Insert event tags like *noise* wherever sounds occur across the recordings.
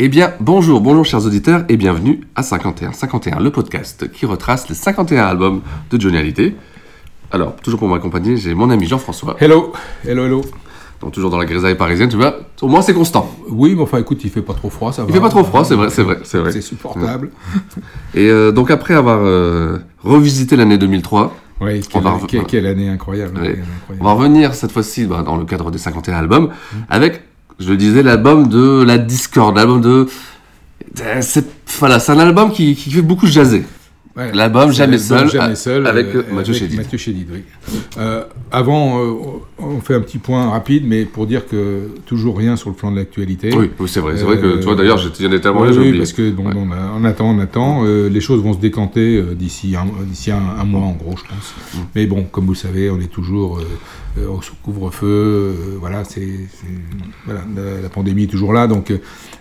Eh bien, bonjour, bonjour chers auditeurs et bienvenue à 51. 51, le podcast qui retrace les 51 albums de Johnny Hallyday. Alors, toujours pour m'accompagner, j'ai mon ami Jean-François. Hello, hello, hello. Donc, toujours dans la grisaille parisienne, tu vois, au moins c'est constant. Oui, mais enfin écoute, il fait pas trop froid, ça va. Il fait pas trop froid, c'est vrai, c'est vrai, c'est vrai. C'est supportable. Et euh, donc, après avoir euh, revisité l'année 2003, oui, quelle, va... quelle, quelle année incroyable, oui. incroyable, On va revenir cette fois-ci bah, dans le cadre des 51 albums mmh. avec je disais, l'album de la Discord, l'album de. C'est voilà, c'est un album qui, qui fait beaucoup jaser. Ouais, L'album Jamais seul, Jamais seul avec euh, Mathieu Chédid. Mathieu Chédid, oui. Euh, avant, euh, on fait un petit point rapide, mais pour dire que toujours rien sur le plan de l'actualité. Oui, c'est vrai. C'est vrai que, tu vois, d'ailleurs, j'étais tellement oui, oui, parce que bon, on, a, on, attend, on attend. Euh, les choses vont se décanter euh, d'ici un, d'ici un, un, mois, en gros, je pense. Mm. Mais bon, comme vous le savez, on est toujours euh, au couvre-feu. voilà, c'est, voilà, la, la, pandémie est toujours là, donc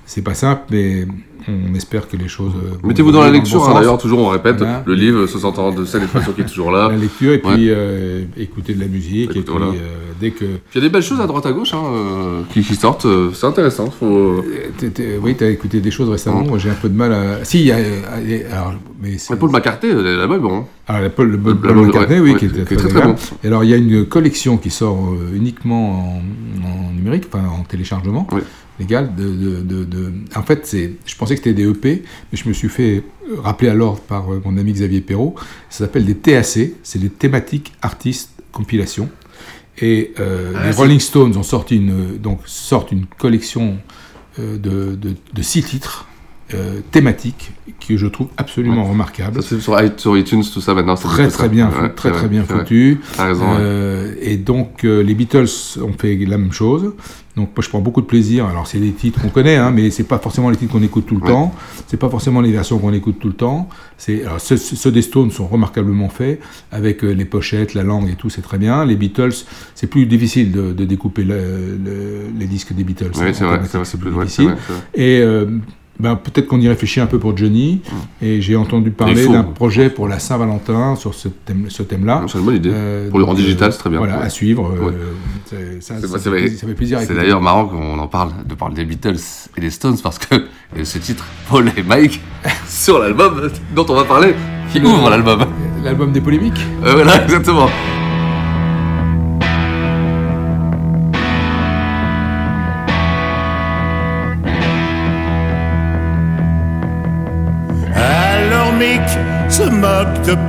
c'est pas simple, mais on espère que les choses. Mettez-vous dans la lecture, hein, d'ailleurs, toujours on répète, voilà. le livre, 60 ans de scène expression qui est toujours là. La lecture, et puis ouais. euh, écouter de la musique, Écoute, et puis voilà. euh, dès que. Il y a des belles choses à droite à gauche hein, euh, qui, qui, sortent, c'est intéressant. Faut... T -t -t oui, tu as écouté des choses récemment, moi j'ai un peu de mal à. Si, il y a. Alors, mais Paul McCartney, là-bas, bon. Ah, la Paul, le, Paul, McCartney, oui, ouais, qui, était qui est très, très, très bon. Et alors, il y a une collection qui sort euh, uniquement en, en, numérique, enfin en téléchargement. Oui légal de, de, de, de, En fait, c'est, je pensais que c'était des EP, mais je me suis fait rappeler à l'ordre par euh, mon ami Xavier Perrault. Ça s'appelle des TAC, c'est des thématiques artistes compilation. Et euh, ah, les Rolling Stones ont sorti une, donc, sortent une collection euh, de, de, de six titres. Euh, thématiques que je trouve absolument ouais. remarquable. Ça, sur, sur, iTunes, tout ça maintenant. Très très bien, ouais, très très bien foutu. Raison, et donc les Beatles ont fait la même chose. Donc moi je prends beaucoup de plaisir. Alors c'est des titres qu'on connaît, hein, mais c'est pas forcément les titres qu'on écoute tout le temps. C'est pas forcément les versions qu'on écoute tout le temps. C'est alors ceux, ceux, des Stones sont remarquablement faits avec euh, les pochettes, la langue et tout, c'est très bien. Les Beatles, c'est plus difficile de, de découper le, le, les disques des Beatles. Oui, c'est vrai, c'est plus difficile. Vrai, vrai. Et euh, ben, peut-être qu'on y réfléchit un peu pour Johnny. Mmh. Et j'ai entendu parler d'un projet pour la Saint-Valentin sur ce thème, ce thème-là. C'est une bonne idée. Euh, pour le en digital, c'est très bien. Voilà, ouais. à suivre. Ouais. Euh, ça, ça, ça, fait, ça, fait plaisir. C'est d'ailleurs marrant qu'on en parle, de parler des Beatles et des Stones, parce que ce titre, Paul et Mike, *laughs* sur l'album dont on va parler, qui ouvre l'album. L'album des polémiques. Euh, voilà, exactement.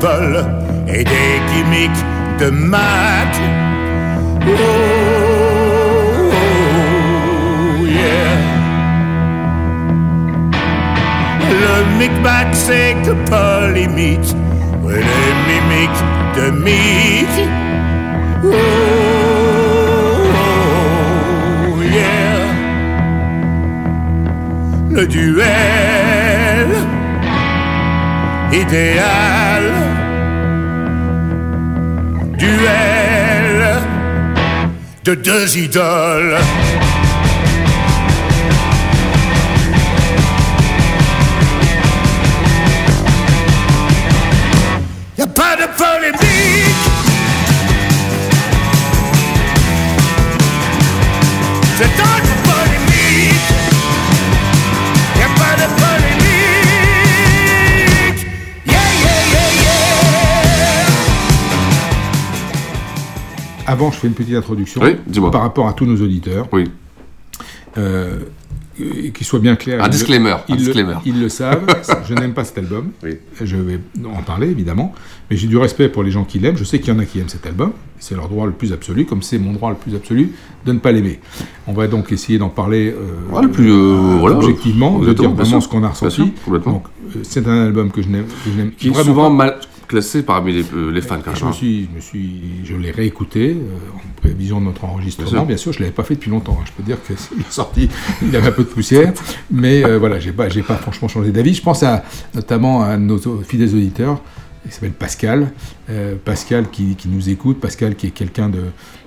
Paul et des gimmicks de Mac. Oh, yeah. Le micmac c'est que Paul imite les mimiques de. Oh, oh, yeah. Le duel idéal. De deux idoles. Y pas de polémique. C'est un polémique. Avant, je fais une petite introduction oui, par rapport à tous nos auditeurs. Oui. Euh, euh, qu'il soit bien clair. Un ils le- disclaimer, un Ils, le- disclaimer. ils le savent. *laughs* je n'aime pas cet album. Oui. Je vais en parler évidemment, mais j'ai du respect pour les gens qui l'aiment. Je sais qu'il y en a qui aiment cet album. C'est leur droit le plus absolu, comme c'est mon droit le plus absolu de ne pas l'aimer. On va donc essayer d'en parler euh, Ouais, le plus, euh, voilà, objectivement, de dire vraiment ce qu'on a ressenti. c'est un album que je n'aime, que je n'aime Qui est vraiment souvent pas. mal classé parmi les, euh, les fans, quand Et même. je me suis, je me suis, je l'ai réécouté euh, en prévision de notre enregistrement. Bien sûr, je l'avais pas fait depuis longtemps. hein. Je peux dire que s'il est sorti, il avait un peu de poussière, mais euh, voilà, j'ai pas, j'ai pas franchement changé d'avis. Je pense à notamment à nos fidèles auditeurs. Il s'appelle Pascal, Euh, Pascal qui, qui nous écoute, Pascal qui est quelqu'un de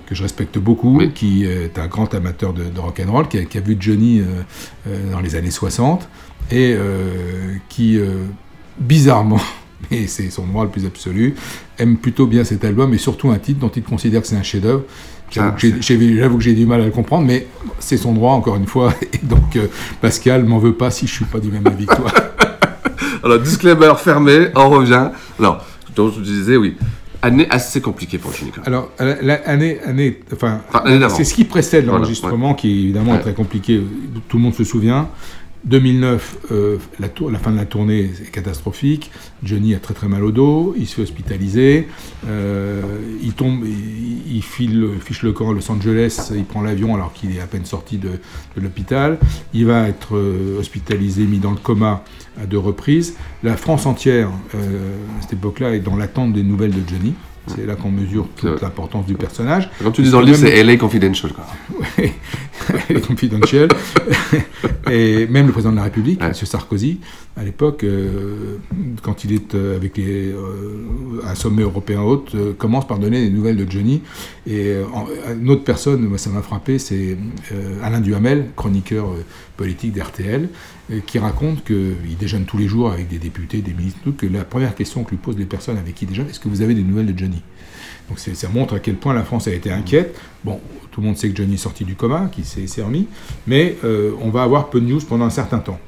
que je respecte beaucoup, qui est un grand amateur de, de rock and roll, qui a, qui a vu Johnny dans les années 60 et qui bizarrement, mais c'est son droit le plus absolu, aime plutôt bien cet album et surtout un titre dont il considère que c'est un chef-d'œuvre. J'avoue Ah, que j'ai- j'ai- du mal à le comprendre, mais c'est son droit encore une fois. *laughs* Et donc euh, Pascal, m'en veut pas si je suis pas du même avis que toi. *laughs* Alors, disclaimer fermé, on revient. Alors, donc je disais, oui, année assez compliquée pour même. Alors, la- la- année, enfin, l'année c'est ce qui précède Voilà, l'enregistrement, qui est évidemment Ouais. très compliqué. Tout le monde se souvient. 2009, euh, la, fin de la tournée est catastrophique. Johnny a très très mal au dos, il se fait hospitaliser, euh, il tombe, il, fiche le camp à Los Angeles, il prend l'avion alors qu'il est à peine sorti de, l'hôpital. Il va être euh, hospitalisé, mis dans le coma à deux reprises. La France entière, à cette époque-là, est dans l'attente des nouvelles de Johnny. C'est là qu'on mesure toute l'importance du personnage. Comme tu dis dans le livre, c'est LA Confidential. Quoi. Ouais, *laughs* les confidentiels. *laughs* et même le président de la République, M. Sarkozy, à l'époque, euh, quand il est euh, avec les, euh, un sommet européen haute, euh, commence par donner des nouvelles de Johnny. Et en- une autre personne, moi, ça m'a frappé, c'est Alain Duhamel, chroniqueur politique d'RTL, euh, qui raconte qu'il déjeune tous les jours avec des députés, des ministres, que la première question que lui posent les personnes avec qui il déjeune, est-ce que vous avez des nouvelles de Johnny? Donc ça montre à quel point la France a été inquiète. Bon, tout le monde sait que Johnny est sorti du coma, qu'il s'est s'est remis, mais euh, on va avoir peu de news pendant un certain temps.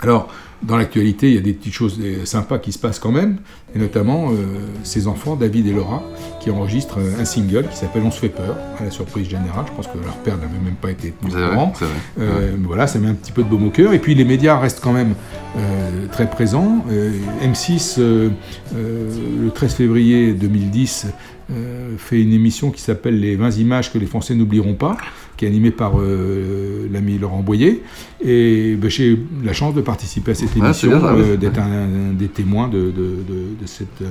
Alors, dans l'actualité, il y a des petites choses sympas qui se passent quand même, et notamment euh, ses enfants, David et Laura, qui enregistrent euh, un single qui s'appelle On se fait peur, à la surprise générale. Je pense que leur père n'avait même pas été au courant. c'est vrai. Euh, Voilà, ça met un petit peu de baume au cœur. Et puis les médias restent quand même euh, très présents. Euh, M6, euh, euh, le 13 février 2010, euh, fait une émission qui s'appelle Les 20 images que les Français n'oublieront pas, qui est animée par euh, l'ami Laurent Boyer. Et ben, j'ai eu la chance de participer à cette Ah, émission, euh, d'être un, un des témoins de, de- de- de cette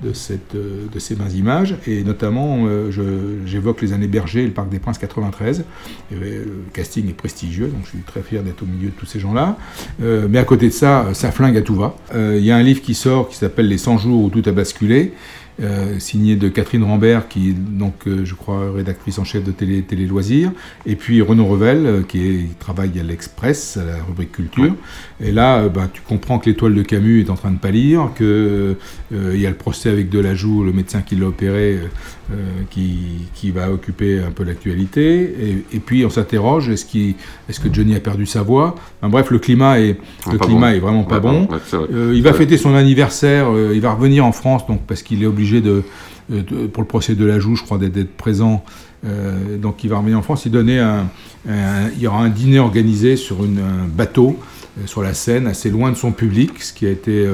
de, cette, de ces 20 images, et notamment euh, je- j'évoque les années Berger et le Parc des Princes 93. Et, euh, le casting est prestigieux, donc je suis très fier d'être au milieu de tous ces gens-là. Mais à côté de ça, ça flingue à tout va. Il y a un livre qui sort qui s'appelle Les 100 jours où tout a basculé, euh, signé de Catherine Rambert, qui est donc, euh, je crois, rédactrice en chef de Télé, Télé Loisirs, et puis Renaud Revel, euh, qui est- qui travaille à l'Express, à la rubrique culture. Et là, bah, tu comprends que l'étoile de Camus est en train de pâlir, euh, il y a le procès avec Delajoux, le médecin qui l'a opéré, qui, qui va occuper un peu l'actualité. Et, et puis on s'interroge est-ce qu'il- est-ce que Johnny a perdu sa voix? Enfin, Bref, le climat est, Ah, le climat bon. est vraiment pas Ouais, bon. ouais, c'est vrai. Il va fêter son anniversaire, il va revenir en France donc parce qu'il est obligé euh, pour le procès de la joue, je crois, d'être- présent. Euh, donc il va revenir en France. Il un, y aura un dîner organisé sur un bateau euh, sur la Seine, assez loin de son public, ce qui a été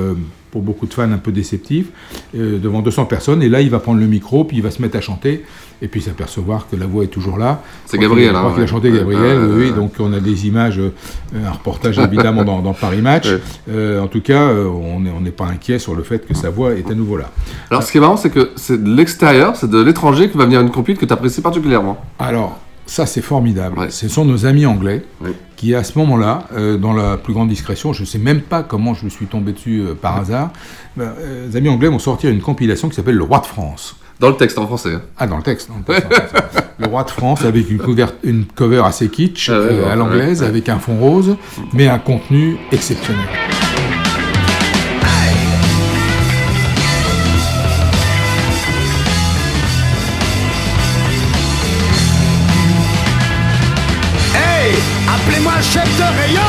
pour beaucoup de fans un peu déceptif, devant 200 personnes. Et là, il va prendre le micro, puis il va se mettre à chanter, et puis s'apercevoir que la voix est toujours là. C'est Je crois Gabriel, qu'il- Je hein, qu'il a ouais. chanté Gabriel, oui. Donc on a des images, euh, un reportage évidemment dans, dans Paris Match. *laughs* Ouais. Euh, en tout cas, euh, on n'est on pas inquiet sur le fait que sa voix est à nouveau là. Alors, ce qui est marrant, c'est que c'est de l'extérieur, c'est de l'étranger qui va venir une compil que tu apprécies particulièrement. Alors, ça c'est formidable. Ce sont nos amis anglais qui, à ce moment-là, euh, dans la plus grande discrétion, je ne sais même pas comment je suis tombé dessus euh, par hasard, euh, les amis anglais vont sortir une compilation qui s'appelle Le Roi de France. Dans le texte en français. hein. Ah, dans le texte. dans le texte, en français. *laughs* le Roi de France avec une, une cover assez kitsch Ah ouais, euh, ouais, à l'anglaise, ouais, ouais. avec un fond rose, mais un contenu exceptionnel. Hey, appelez-moi chef de rayon,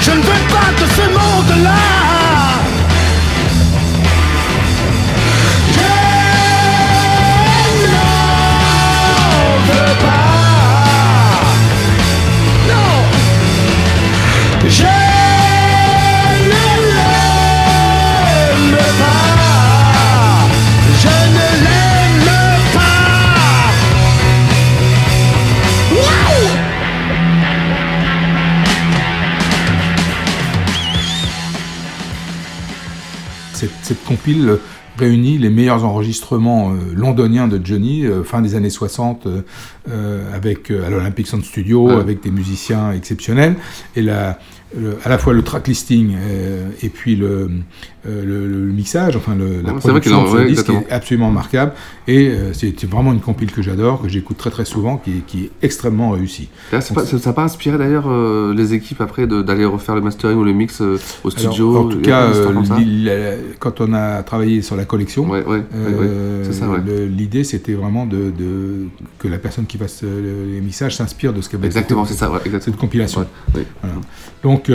Je ne veux pas de ce monde-là. Compile réunit les meilleurs enregistrements euh, londoniens de Johnny, euh, fin des années 60, euh, avec, à l'Olympic Sound Studio, avec des musiciens exceptionnels, et la, le- à la fois le track listing et puis le, euh, le, le mixage, enfin le, la qu'il production de ce disque est absolument remarquable, et euh, c'est vraiment une compile que j'adore, que j'écoute très très souvent, qui, est- qui est extrêmement réussie. Là, c'est Donc, pas- ça n'a pas inspiré d'ailleurs euh, les équipes après d'aller refaire le mastering ou le mix au Alors, studio en tout cas, la- quand on a travaillé sur la collection, Ouais, ouais, ouais, l'idée c'était vraiment de, de- que la personne qui fasse euh, les mixages s'inspire de ce qu'avait Exactement, c'est ça, exactement. cette compilation. Voilà. Donc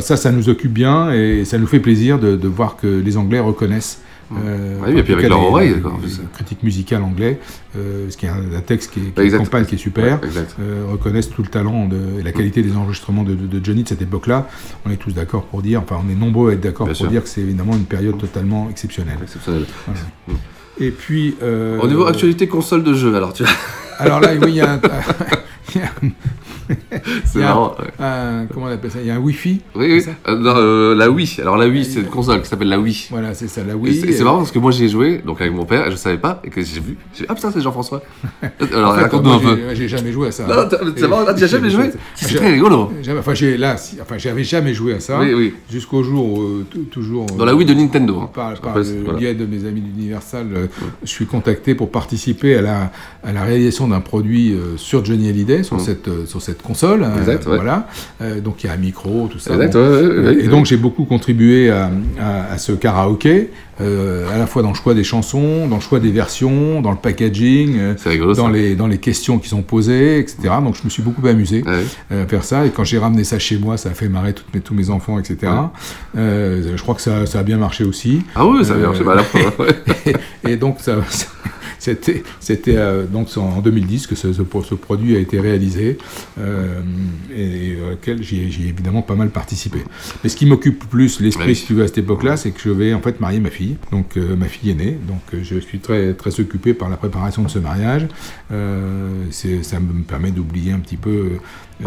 ça, ça nous occupe bien et ça nous fait plaisir de, de voir que les Anglais reconnaissent. euh, et puis en tout avec leur oreille, d'accord, critiques musicales anglais, euh, ce qui est un, un texte qui est, qui campagne qui est super, Ouais, euh, reconnaissent tout le talent de, et la qualité des enregistrements de, de- de Johnny de cette époque-là. On est tous d'accord pour dire, enfin on est nombreux à être d'accord pour sûr. dire que c'est évidemment une période totalement exceptionnelle. Exceptionnel. Voilà. Et puis. euh, Au niveau actualité console de jeu, alors tu vois. Alors là, oui, il y a un. *laughs* *laughs* C'est marrant, un- comment on appelle ça? Il y a un Wi-Fi Oui, oui. Euh, non, euh, la Wii. Alors la Wii, c'est une console qui s'appelle la Wii. Voilà, c'est ça, la Et Wii. c'est- C'est marrant parce que moi j'y ai joué, donc avec mon père, et je savais pas, et que j'ai vu. J'ai dit, ah putain, c'est Jean-François. *laughs* Alors En fait, raconte-nous un peu. j'ai- J'ai jamais joué à ça. Non, c'est marrant, tu jamais *laughs* joué C'est J'ai- très rigolo. Jamais- Enfin, j'ai là, si- enfin, j'avais jamais joué à ça. Oui, oui. Jusqu'au jour où, euh, tou- toujours. Dans la Wii de Nintendo. hein. Par, le voilà. biais de mes amis d'Universal, euh, je suis contacté pour participer à la, à la réalisation d'un produit euh, sur Johnny Hallyday, sur, Mm. cette, sur cette console. Exact, ouais. Voilà. Euh, donc il y a un micro, tout ça. Exact, bon. ouais, ouais, ouais, et donc j'ai beaucoup contribué à, à- à ce karaoké, euh, à la fois dans le choix des chansons, dans le choix des versions, dans le packaging, euh, rigolo, dans, ça. les, dans les questions qui sont posées, etc. Donc je me suis beaucoup amusé euh, à faire ça. Et quand j'ai ramené ça chez moi, ça a fait marrer toutes mes, tous mes enfants, etc. Euh, je crois que ça, ça a bien marché aussi. Ah oui, ça a bien marché, bah, la preuve, ouais. *laughs* et, et donc ça, ça- c'était euh, donc en 2010 que ce, ce, ce produit a été réalisé euh, et auquel j'ai évidemment pas mal participé. Mais ce qui m'occupe plus l'esprit, Oui. si tu veux, à cette époque-là, c'est que je vais en fait marier ma fille. Donc euh, ma fille est née, donc euh, je suis très très occupé par la préparation de ce mariage. Euh, ça me permet d'oublier un petit peu. euh,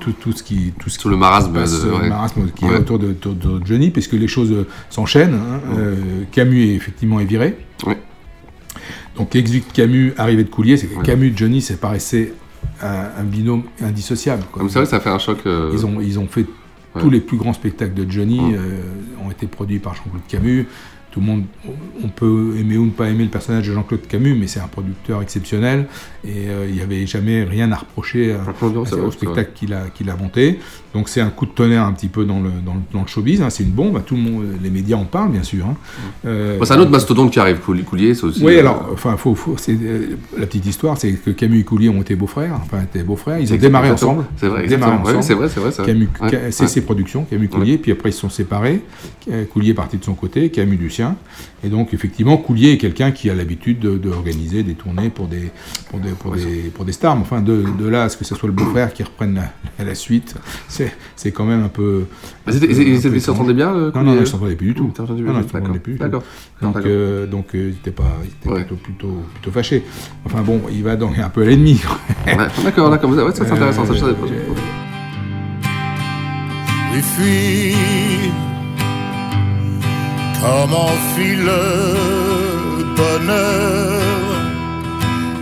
tout, tout ce qui tout ce Tout le marasme qui passe, de- euh, ouais. marasme qui est autour de, autour de Johnny puisque les choses euh, s'enchaînent hein. Euh, Camus est effectivement est viré donc l'exit Camus arrivé de Coulier c'est que Camus Johnny ça paraissait un, un binôme indissociable quoi. Comme c'est vrai, ça fait un choc. euh, ils ont ils ont fait Ouais. tous les plus grands spectacles de Johnny euh, ont été produits par Jean-Claude Camus tout le monde, on peut aimer ou ne pas aimer le personnage de Jean-Claude Camus, mais c'est un producteur exceptionnel et euh, il n'y avait jamais rien à reprocher à- à- au spectacle qu'il a, qu'il a monté. Donc c'est un coup de tonnerre un petit peu dans le, dans le, dans le showbiz, hein, c'est une bombe, tout le monde, les médias en parlent bien sûr. hein. Euh, c'est un autre mastodonte qui arrive, Couli- Coulier, c'est aussi. oui, euh, alors, enfin, faut, faut, euh, la petite histoire, c'est que Camus et Coulier ont été beaux-frères, enfin, étaient beaux-frères, ils ont démarré ensemble. C'est vrai, démarré. Ouais, ensemble. c'est vrai, c'est vrai, ça. Camus, Ouais, Ca- c'est ses productions, Camus Coulier, puis après ils se sont séparés, Coulier est parti de son côté, Camus du sien, et donc effectivement, Coulier est quelqu'un qui a l'habitude de, de organiser des tournées pour des, pour des, pour des, pour des stars, mais enfin, de, de là à ce que ce soit le beau-frère qui reprenne la, la suite, c'est, c'est quand même un peu... Un peu- ils- ils- ils s'entendaient bien, euh, Non, non, non, euh ils s'entendaient plus du tout. Ils s'entendaient Non, ils s'entendaient plus du tout. d'accord. Donc, euh, donc euh, ils étaient pas, ils étaient plutôt, plutôt, plutôt fâchés. Enfin bon, il va donc un peu à l'ennemi. Ouais, d'accord, d'accord, ouais, ça, c'est intéressant, ça, je savais pas. Oui, fuis Comment fuit le bonheur?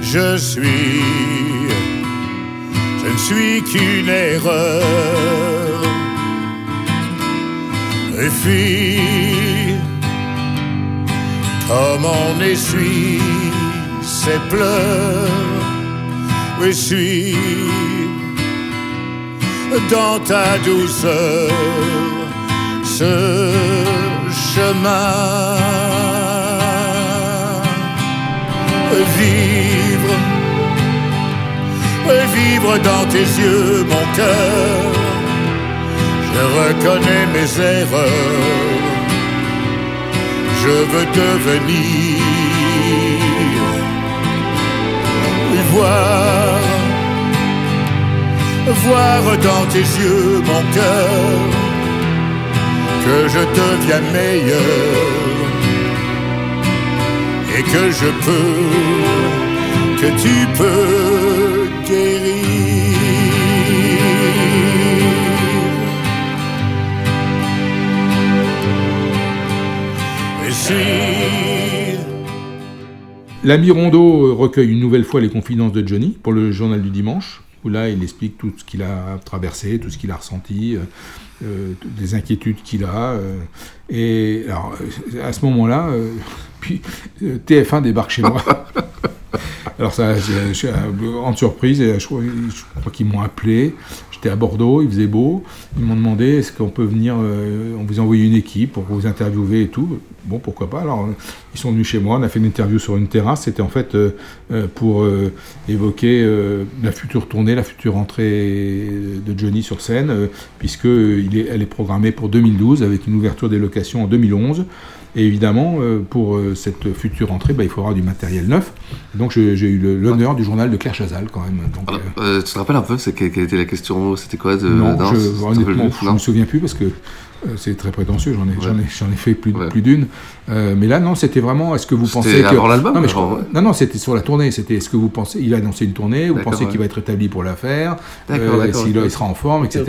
Je suis ne suis qu'une erreur. Et puis Comment on essuie ses pleurs. Je suis dans ta douceur ce chemin. Vivre, vivre dans tes yeux, mon cœur. Je reconnais mes erreurs. Je veux devenir voir, voir dans tes yeux mon cœur que je deviens meilleur et que je peux, que tu peux L'ami Rondeau euh, recueille une nouvelle fois les confidences de Johnny pour le journal du dimanche, où là il explique tout ce qu'il a traversé, tout ce qu'il a ressenti, euh, euh, toutes les inquiétudes qu'il a. euh, et alors, euh, à ce moment-là, euh, *laughs* puis euh, TF1 débarque chez moi. *laughs* Alors ça, je- euh, en surprise, je crois, qu'ils m'ont appelé. J'étais à Bordeaux, il faisait beau. Ils m'ont demandé est-ce qu'on peut venir, euh, on vous a envoyé une équipe pour vous interviewer et tout. Bon, pourquoi pas. Alors, ils sont venus chez moi, on a fait une interview sur une terrasse. C'était en fait euh, euh, pour euh, évoquer euh, la future tournée, la future entrée de Johnny sur scène, puisque il est, elle est programmée pour 2012 avec une ouverture des locations en 2011. Et évidemment, pour cette future entrée, bah, il faudra du matériel neuf. Donc j'ai eu l'honneur du journal de Claire Chazal quand même. Donc, Euh, tu te rappelles un peu quelle, quelle était la question? C'était quoi de, non, je, honnêtement, je Non. me souviens plus parce que c'est très prétentieux. J'en ai, j'en ai, Ouais. j'en ai fait plus, Ouais. plus d'une. Euh, mais là, non, c'était vraiment. Est-ce que vous C'était pensez que avant l'album, Non, mais je alors, crois- ouais. non, non, c'était sur la tournée. C'était. Est-ce que vous pensez Il a annoncé une tournée. Vous pensez ouais. qu'il va être établi pour la faire D'accord, d'accord, S'il ok. il sera en forme, etc.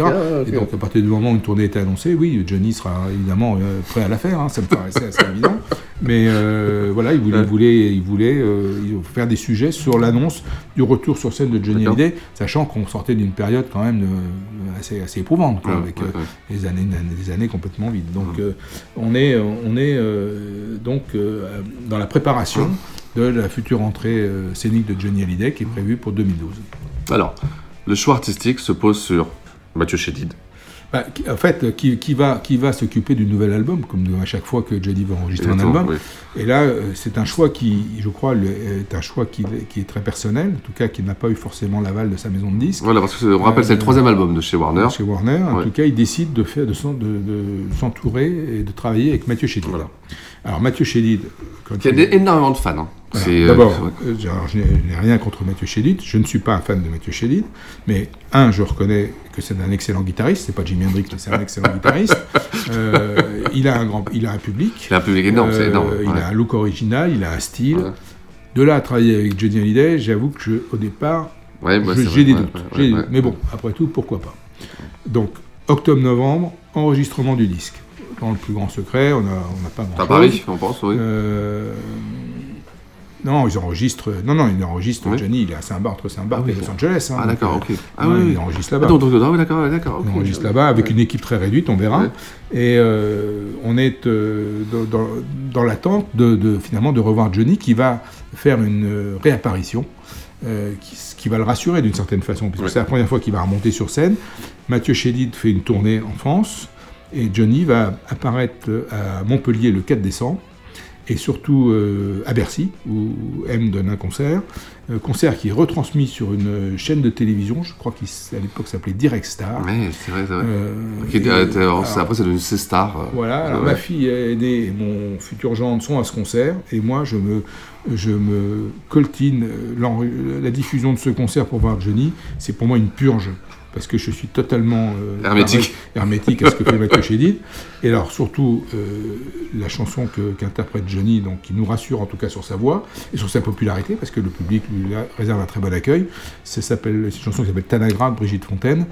Et donc, à partir du moment où une tournée était annoncée, oui, Johnny sera évidemment euh, prêt à la faire. hein, ça me paraissait assez évident. Mais euh, voilà, il voulait, il voulait, il voulait euh, faire des sujets sur l'annonce du retour sur scène de Johnny. Hallyday, sachant qu'on sortait d'une période quand même de- assez, assez éprouvante, quoi, Ouais, avec ouais, euh, des années, des années complètement vides. Donc, euh, on est, on est euh, donc euh, dans la préparation de la future entrée euh, scénique de Johnny Hallyday qui est prévue pour 2012. Alors, le choix artistique se pose sur Mathieu Chédid. Bah, en fait, qui, qui va, qui va s'occuper du nouvel album, comme à chaque fois que Johnny va enregistrer un album. oui. Et là, euh, c'est un choix qui, je crois, est un choix qui, qui est très personnel, en tout cas qui n'a pas eu forcément l'aval de sa maison de disques. Voilà, parce que on rappelle, c'est le troisième album de chez Warner. Chez Warner, en Ouais. tout cas, il décide de, faire, de, s'en- de- de s'entourer et de travailler avec Mathieu Chédid. Alors, Mathieu Chédid... quand Il y a il- énormément de fans. hein. Euh, D'abord, euh, je n'ai rien contre Mathieu Chédid, je ne suis pas un fan de Mathieu Chédid, mais un, je reconnais que c'est un excellent guitariste, c'est pas Jimi Hendrix, mais c'est un excellent *laughs* guitariste. Euh, il, a un grand, il a un public. Il a un public énorme, c'est énorme. Il a un look original, il a un style. De là à travailler avec Johnny Hallyday, j'avoue que je, au départ, Ouais, bah, j'ai des doutes. des. Mais bon, après tout, pourquoi pas. Donc, octobre-novembre, enregistrement du disque. Dans le plus grand secret, on n'a on n'a pas grand À Paris, on pense, oui. Euh, non, ils enregistrent. Non, non, ils enregistrent. Oui. Johnny, il est à Saint-Barth, entre Saint-Barth Ah oui, et Los. Angeles. hein, Ah, d'accord, ok. Ah oui, il oui. enregistre là-bas. Donc, d'accord, d'accord. ok. On enregistre là-bas avec une équipe très réduite, on verra. Et euh, on est euh, dans, l'attente de, de- finalement de revoir Johnny qui va faire une euh, réapparition. euh, qui, qui va le rassurer d'une certaine façon, puisque c'est la première fois qu'il va remonter sur scène. Mathieu Chédid fait une tournée en France, et Johnny va apparaître à Montpellier le 4 décembre, et surtout euh, à Bercy, où M donne un concert. Un concert qui est retransmis sur une chaîne de télévision, je crois qu'à l'époque s'appelait Direct Star. Ouais, c'est vrai, c'est vrai. Euh, et- euh, alors, après, c'est devenu C-Star. euh, voilà, alors ouais. ma fille aînée et mon futur gendre sont à ce concert, et moi je me, je me coltine euh, la diffusion de ce concert pour voir Johnny, c'est pour moi une purge, parce que je suis totalement euh, Hermétique. à ce que fait Mathieu Chédid. Et alors surtout, euh, la chanson qu'interprète Johnny, donc, qui nous rassure en tout cas sur sa voix, et sur sa popularité, parce que le public lui réserve un très bon accueil, ça s'appelle, c'est une chanson qui s'appelle Tanagra de Brigitte Fontaine.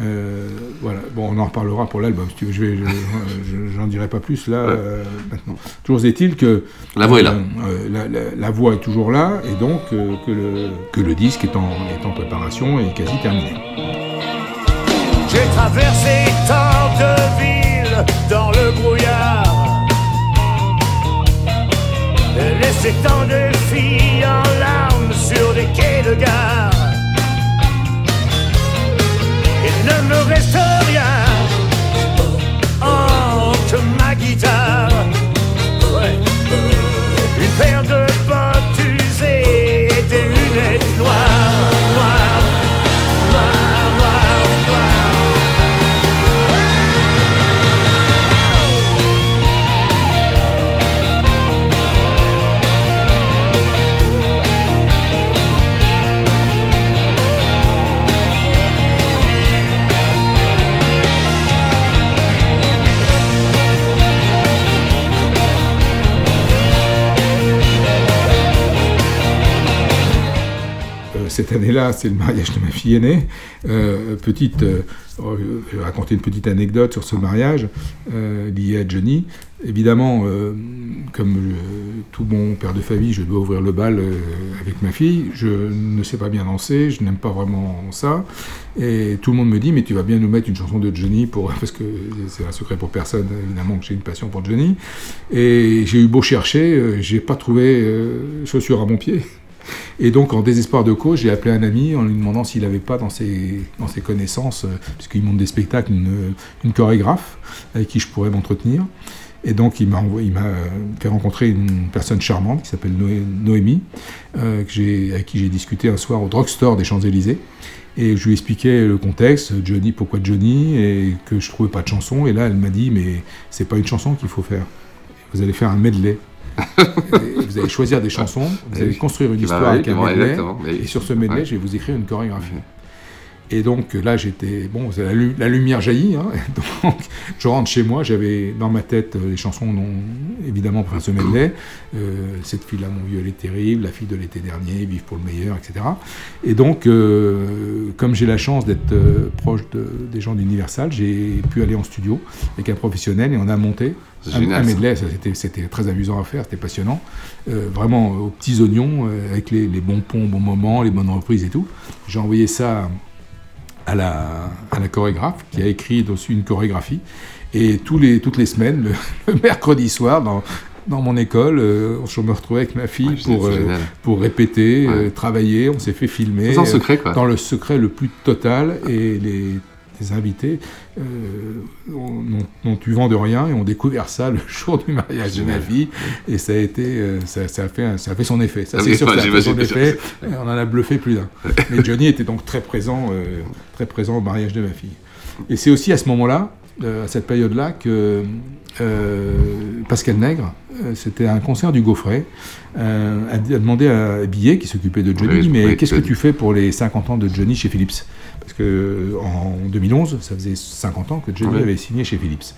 Euh, voilà, bon, on en reparlera pour l'album, si tu veux. Je vais, je- *laughs* je- j'en dirai pas plus là euh, maintenant. Toujours est-il que La voix est là. euh, la, la- la voix est toujours là, et donc euh, que, le, que le disque est en, est en préparation et quasi terminé. J'ai traversé tant de villes dans le brouillard. Laissé tant de filles en larmes sur des quais de gare. Ne me reste cette année-là, c'est le mariage de ma fille aînée. Euh, petite, euh, je vais raconter une petite anecdote sur ce mariage euh, lié à Johnny. Évidemment, comme tout bon père de famille, je dois ouvrir le bal avec ma fille. Je ne sais pas bien danser, je n'aime pas vraiment ça. Et tout le monde me dit, mais tu vas bien nous mettre une chanson de Johnny, pour... *laughs* parce que c'est un secret pour personne, évidemment, que j'ai une passion pour Johnny. Et j'ai eu beau chercher, j'ai pas trouvé euh, chaussure à mon pied. Et donc, en désespoir de cause, j'ai appelé un ami en lui demandant s'il n'avait pas dans ses, dans ses connaissances, euh, puisqu'il monte des spectacles, une, chorégraphe avec qui je pourrais m'entretenir. Et donc, il m'a il m'a fait rencontrer une personne charmante qui s'appelle Noé- Noémie, euh, avec qui j'ai discuté un soir au drugstore des Champs-Élysées. Et je lui expliquais le contexte, Johnny, pourquoi Johnny, et que je trouvais pas de chanson. Et là, elle m'a dit, mais c'est pas une chanson qu'il faut faire. Vous allez faire un medley. Vous allez choisir des chansons, vous allez construire une histoire avec un medley, et sur ce medley, je vais vous écrire une chorégraphie. Et donc là, j'étais. Bon, la, lu- la lumière jaillit. hein. *laughs* donc, je rentre chez moi. J'avais dans ma tête euh, les chansons, dont, évidemment, pour faire ce medley. Euh, Cette fille-là, mon vieux, elle est terrible. La fille de l'été dernier, Vive pour le meilleur, etc. Et donc, euh, comme j'ai la chance d'être euh, proche de- des gens d'Universal, j'ai pu aller en studio avec un professionnel et on a monté un, medley. C'était très amusant à faire, c'était passionnant. Vraiment aux petits oignons, avec les, les bons ponts au bon moment, les bonnes reprises et tout. J'ai envoyé ça à la, à la chorégraphe qui a écrit dessus une chorégraphie. Et tous les, toutes les semaines, le, *laughs* le mercredi soir, dans, dans mon école, euh, je me retrouvais avec ma fille Ouais, pour, euh, pour répéter, Ouais. euh, travailler. On s'est fait filmer. En euh, secret, quoi. Dans le secret le plus total. Et les, les invités euh, n'ont eu vent de rien et ont découvert ça le *laughs* jour du mariage de ma fille. Et ça a, été, euh, ça, ça a, fait, ça a fait son effet. Ça, Ah c'est sûr, ça a fait son effet. Et on en a bluffé plus d'un. *laughs* Mais Johnny était donc très présent, euh, très présent au mariage de ma fille. Et c'est aussi à ce moment-là, euh, à cette période-là, que Pascal Nègre, c'était un concert du Gaufret, a, demandé à Billet, qui s'occupait de Johnny, Oui, mais qu'est-ce que tu fais pour les 50 ans de Johnny chez Philips? Parce que en 2011, ça faisait 50 ans que Johnny avait signé chez Philips.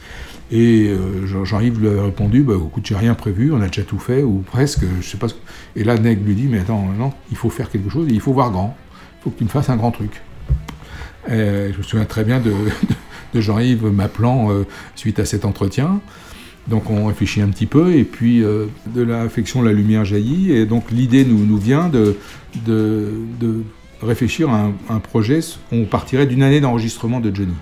Et euh, Jean- Jean-Yves lui a répondu, bah, écoute, j'ai rien prévu, on a déjà tout fait, ou presque, je sais pas. ce que- Et là, Nègre lui dit, mais attends, non, il faut faire quelque chose, et il faut voir grand. Il faut que tu me fasses un grand truc. Je me souviens très bien de, de Jean-Yves m'appelant euh, suite à cet entretien. Donc on réfléchit un petit peu, et puis euh, de l'affection, la lumière jaillit, et donc l'idée nous, nous vient de, de, de réfléchir à un, projet. On partirait d'une année d'enregistrement de Johnny.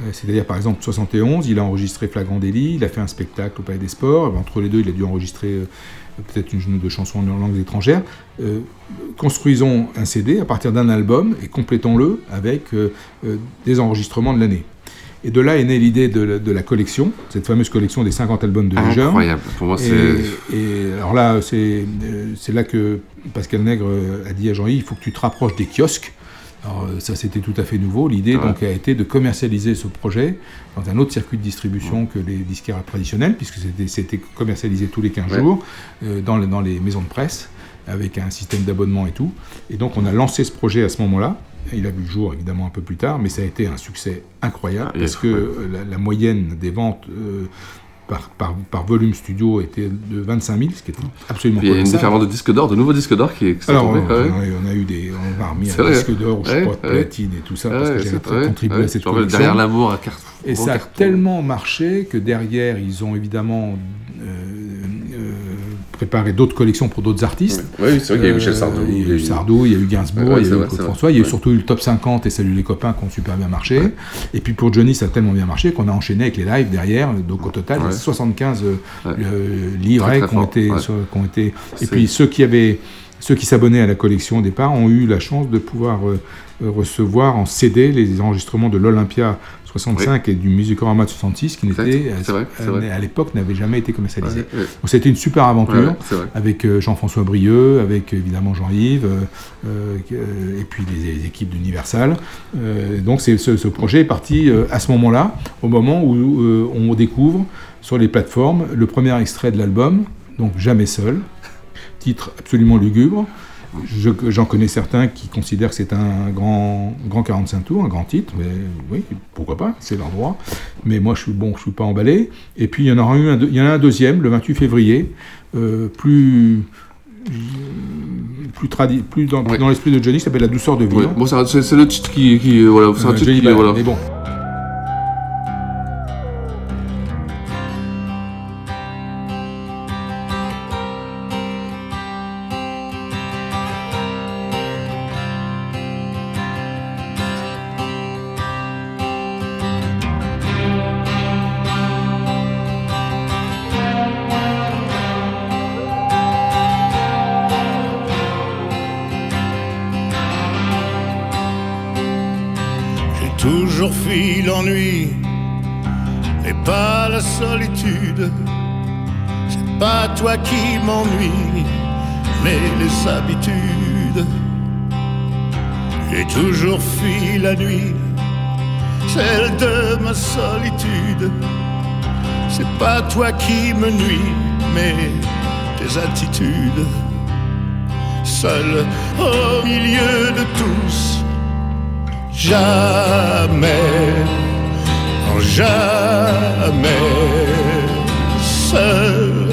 Euh, C'est-à-dire, par exemple, 71, il a enregistré Flagrant délit, il a fait un spectacle au Palais des Sports. Entre les deux, il a dû enregistrer euh, peut-être une ou deux chansons en langue étrangère. Euh, construisons un CD à partir d'un album et complétons-le avec euh, euh, des enregistrements de l'année. Et de là est née l'idée de, la- de la collection, cette fameuse collection des 50 albums de Leisure. Incroyable. Pour moi, c'est. Et, alors là, c'est euh, c'est là que Pascal Nègre euh, a dit à Jean-Yves, il faut que tu te rapproches des kiosques. Alors euh, ça, c'était tout à fait nouveau. L'idée Ouais. donc a été de commercialiser ce projet dans un autre circuit de distribution que les disquaires traditionnels, puisque c'était- c'était commercialisé tous les 15 Ouais. jours euh, dans, les, dans les maisons de presse, avec un système d'abonnement et tout. Et donc on a lancé ce projet à ce moment-là. Il a vu le jour évidemment un peu plus tard, mais ça a été un succès incroyable, Ah, parce que euh, la, la moyenne des ventes euh, par, par, par volume studio était de 25 000, ce qui était absolument il y a une différence de disques d'or, de nouveaux disques d'or qui, sont Alors, on, a, eu des, on a remis un disque d'or, ou je pas, ouais. platine et tout ça, parce que j'avais contribué à cette collection. Derrière l'amour, un carton. Et ça a tellement marché que derrière, ils ont évidemment euh, préparé d'autres collections pour d'autres artistes. Oui, oui, c'est vrai qu'il y a eu Michel Sardou. Il y a eu Sardou, il y a eu Gainsbourg, Ouais, il y a eu Claude François, il y a eu surtout eu le top 50 et Salut les copains qui ont super bien marché. Et puis pour Johnny, ça a tellement bien marché qu'on a enchaîné avec les lives derrière. Donc au total, il y a Ouais. 75 euh, euh, livrets qui ont été, ouais. sur- qui ont été. Et puis ceux qui avaient. Ceux qui s'abonnaient à la collection au départ ont eu la chance de pouvoir euh, euh, recevoir en CD les enregistrements de l'Olympia 65 et du Musicorama de 66 qui c'est euh, vrai. à l'époque n'avaient jamais été commercialisés. Ouais, ouais. Donc c'était une super aventure Ouais, avec euh, Jean-François Brieux, avec évidemment Jean-Yves, euh, euh, euh, et puis les, les équipes d'Universal. Euh, donc ce, ce projet est parti euh, à ce moment-là, au moment où euh, on découvre sur les plateformes le premier extrait de l'album, donc Jamais seul, titre absolument lugubre. Je- J'en connais certains qui considèrent que c'est un grand, grand 45 tours, un grand titre, mais oui, pourquoi pas, c'est leur droit. Mais moi, je suis bon, je suis pas emballé. Et puis, il y en aura eu un, il y en a un deuxième, le 28 février, euh, plus plus, tradi plus dans, dans l'esprit de Johnny, qui s'appelle La douceur de vivre. Ouais. Bon, c'est c'est le titre qui, qui voilà, c'est un Euh, titre Johnny qui, Ballard, voilà. Mais bon. Toi qui m'ennuie, mais les habitudes. J'ai toujours fui la nuit, celle de ma solitude. C'est pas toi qui me nuis, mais tes attitudes. Seul au milieu de tous, jamais, non jamais seul.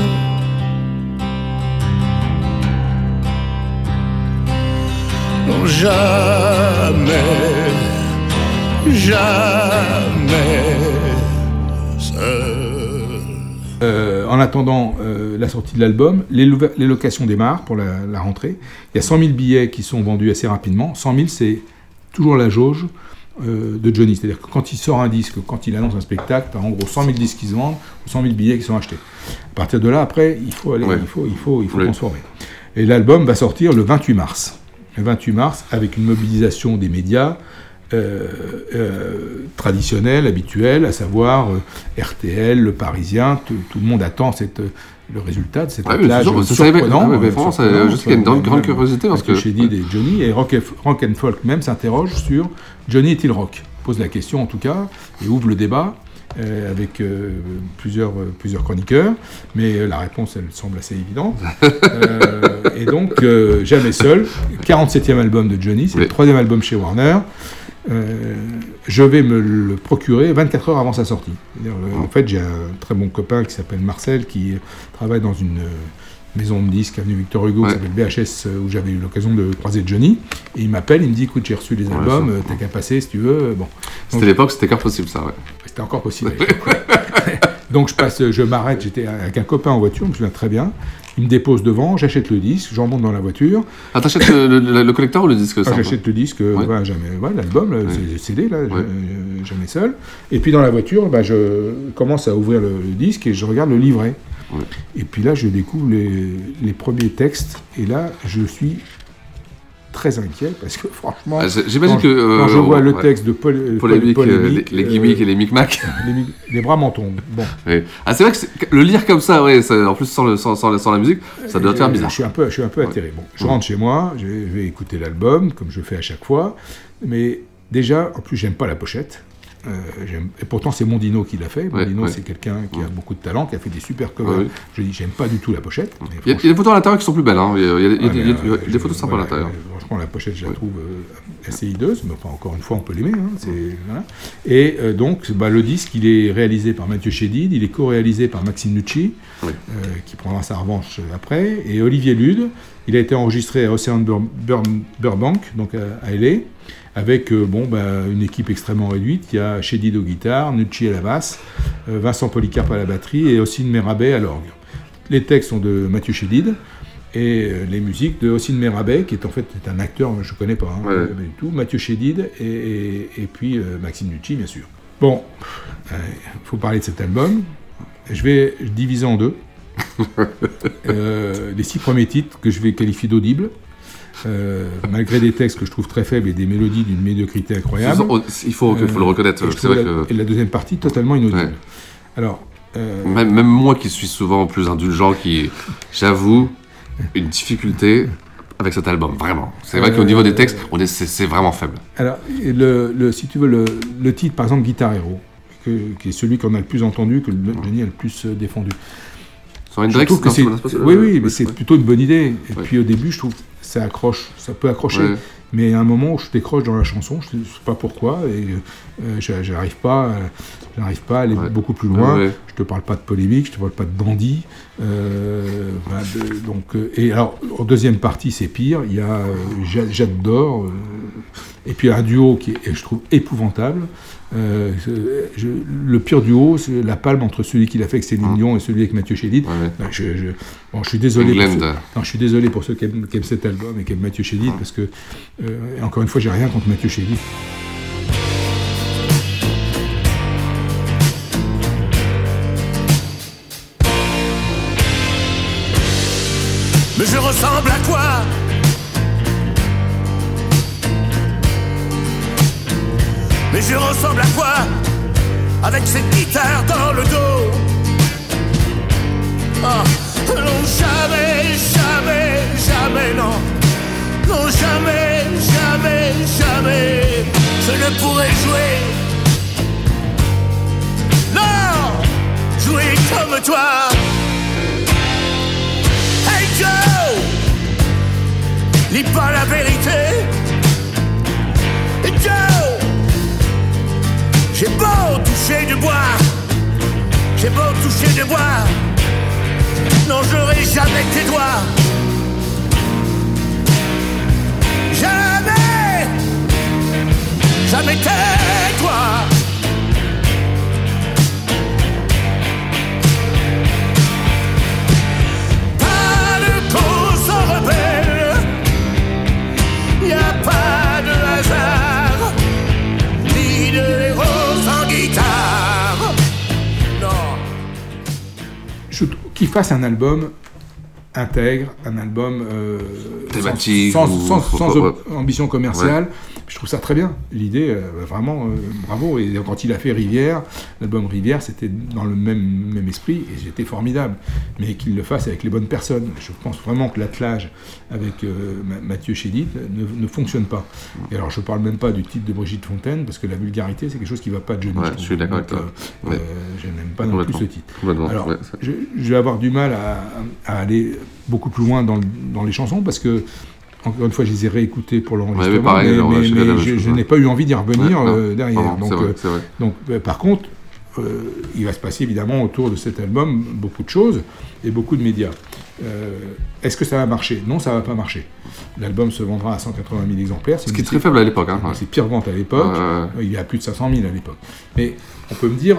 Non jamais, jamais seul. Euh, en attendant euh, la sortie de l'album, les, les locations démarrent pour la, la rentrée. Il y a 100 000 billets qui sont vendus assez rapidement. 100 000, c'est toujours la jauge euh, de Johnny. C'est-à-dire que quand il sort un disque, quand il annonce un spectacle, tu as en gros 100 000 disques qui se vendent ou 100 000 billets qui sont achetés. À partir de là, après, il faut aller, Ouais. il faut, il faut, il faut transformer. Et l'album va sortir le 28 mars. Le 28 mars, avec une mobilisation des médias euh, euh, traditionnelle, habituelle, à savoir euh, RTL, Le Parisien, tout, le monde attend cette, le résultat de cet Ah ça, ça, surprenant. ouais, mais vraiment, ça- surprenant, je sais qu'il y a une grande- curiosité, parce que- Chédid et Johnny, et Rock, Rock and Folk même s'interroge sur Johnny est-il rock? Pose la question en tout cas, et ouvre le débat. Euh, avec euh, plusieurs, euh, plusieurs chroniqueurs, mais la réponse, elle semble assez évidente. *laughs* Et donc, Jamais seul, 47e album de Johnny, c'est le troisième album chez Warner. Je vais me le procurer 24 heures avant sa sortie. En fait, j'ai un très bon copain qui s'appelle Marcel, qui travaille dans une maison de disques avenue Victor Hugo, qui s'appelle VHS, euh, où j'avais eu l'occasion de croiser Johnny. Et il m'appelle, il me dit, écoute, j'ai reçu les albums, t'as qu'à passer si tu veux. Bon. C'était l'époque, c'était encore possible, ça, ouais. c'était encore possible. ouais. *laughs* Donc je passe, je m'arrête, j'étais avec un copain en voiture, je me souviens très bien. Il me dépose devant, j'achète le disque, j'en monte dans la voiture. Ah, t'achètes le, le, le collector ou le disque Ah, J'achète le disque, Ouais. voilà, jamais, voilà, l'album, le Ouais. le CD, là, Ouais. euh, jamais seul. Et puis dans la voiture, bah, je commence à ouvrir le, le disque et je regarde le livret. Ouais. Et puis là, je découvre les, les premiers textes. Et là, je suis très inquiet parce que franchement, Ah, j'imagine quand, que, euh, quand je vois le texte de Paul, Paul- Polémique, euh, polémique, les, les euh, gimmicks et les micmacs. *laughs* les, bras m'en tombent. Bon. Ah, c'est vrai que le lire comme ça, ouais, ça- en plus sans, le, sans, sans, la- sans la musique, ça doit faire bizarre. Je suis un peu, je suis un peu atterré. Bon, je rentre chez moi, je vais, je vais écouter l'album, comme je fais à chaque fois. Mais déjà, en plus, j'aime pas la pochette. Euh, et pourtant, c'est Mondino qui l'a fait. Mondino, c'est quelqu'un qui a beaucoup de talent, qui a fait des super covers. Ouais, ouais. Je dis, j'aime pas du tout la pochette. Il y, a, des photos à l'intérieur qui sont plus belles, hein. il y a, il y a- il y a- Ouais, il y a- mais, il y a euh, des photos sympas à l'intérieur. Franchement, la pochette, je la trouve euh, assez hideuse, mais encore une fois, on peut l'aimer. hein. Et donc, bah, le disque, il est réalisé par Mathieu Chédid, il est co-réalisé par Maxime Nucci, qui prendra sa revanche après, et Olivier Lude. Il a été enregistré à Ocean Bur- Bur- Burbank, donc à, à LA, avec euh, bon, bah, une équipe extrêmement réduite. Il y a Chédid aux guitares, Nucci à la basse, euh, Vincent Policarpe à la batterie et Ossine Merabet à l'orgue. Les textes sont de Mathieu Chédid et euh, les musiques de Ossine Merabet, qui est en fait est un acteur, je ne connais pas, hein, Ouais, ouais. pas du tout, Mathieu Chédid et, et- et puis euh, Maxime Nucci, bien sûr. Bon, il faut parler de cet album. Je vais diviser en deux. *laughs* Euh, les six premiers titres que je vais qualifier d'audibles, euh, malgré des textes que je trouve très faibles et des mélodies d'une médiocrité incroyable. Il faut, il faut le reconnaître, et je vrai la- que- Et la deuxième partie totalement inaudible. Ouais. Alors, euh, Même, même moi qui suis souvent plus indulgent, qui, j'avoue, une difficulté avec cet album, vraiment. C'est vrai qu'au Euh, niveau des textes, c'est, vraiment faible. Alors, et le, le- si tu veux, le, le titre, par exemple, Guitar Hero, que- qui est celui qu'on a le plus entendu, que Johnny a le plus euh, défendu. Sur Je Hendrix, trouve que c'est, oui, oui, mais c'est plutôt une bonne idée. Et Ouais. puis au début, je trouve ça accroche, ça peut accrocher. Ouais. Mais à un moment où je décroche dans la chanson, je ne sais pas pourquoi, et euh, j'a- j'arrive pas, euh, j'arrive pas à aller beaucoup plus loin. Ouais. Je te parle pas de polémique, je te parle pas de bandit. euh, de- donc, euh, et alors, en deuxième partie, c'est pire. Il y a Jade, Jade d'Or, et puis un duo qui est, je trouve, épouvantable. Euh, je- le pire duo, c'est la palme entre celui qu'il a fait avec Céline Dion et celui avec Mathieu Chédid. Ben, Je, je- bon, je suis désolé. Pour ceux, non, je suis désolé pour ceux qui aiment, qui aiment cet album et qui aiment Mathieu Chédid, parce que, euh, encore une fois, j'ai rien contre Mathieu Chédid. Mais je ressemble à quoi? Ressemble à quoi Avec cette guitare dans le dos? Ah, non, jamais, jamais, jamais, non. Non, jamais, jamais, jamais Je ne pourrai jouer. Non Jouer comme toi. Hey Joe Lis pas la vérité. Joe J'ai beau toucher du bois. J'ai beau toucher du bois. Non j'aurai jamais tes doigts. Jamais. Jamais tes doigts. Pas de cause rebelle, y a pas qu'il fasse un album intègre, un album euh, Thématique sans, ou- sans- sans- sans *laughs* ouais. ambition commerciale. Je trouve ça très bien. L'idée, euh, vraiment, euh, bravo. Et quand il a fait Rivière, l'album Rivière, c'était dans le même, même esprit et c'était formidable. Mais qu'il le fasse avec les bonnes personnes. Je pense vraiment que l'attelage avec euh, Ma- Mathieu Chédid ne, ne fonctionne pas. Et alors, je parle même pas du titre de Brigitte Fontaine parce que la vulgarité, c'est quelque chose qui va pas de Johnny. Ouais, trouve. je suis d'accord avec toi. Ouais. je n'aime pas non plus ce titre. Alors, ouais, je, je vais avoir du mal à, à aller beaucoup plus loin dans, dans les chansons parce que, encore une fois, je les ai réécoutées pour l'enregistrement, Ouais, mais pareil, mais, mais- je mais n'ai pas eu envie d'y revenir Ouais, euh, derrière. Non, donc, c'est vrai, c'est vrai. donc, par contre, euh, il va se passer évidemment autour de cet album beaucoup de choses et beaucoup de médias. Euh, Est-ce que ça va marcher? Non, ça va pas marcher. L'album se vendra à 180 000 exemplaires. Ce qui est très faible à l'époque. Hein, ouais. C'est pire vente à l'époque. Il y a plus de 500 000 à l'époque. Mais on peut me dire,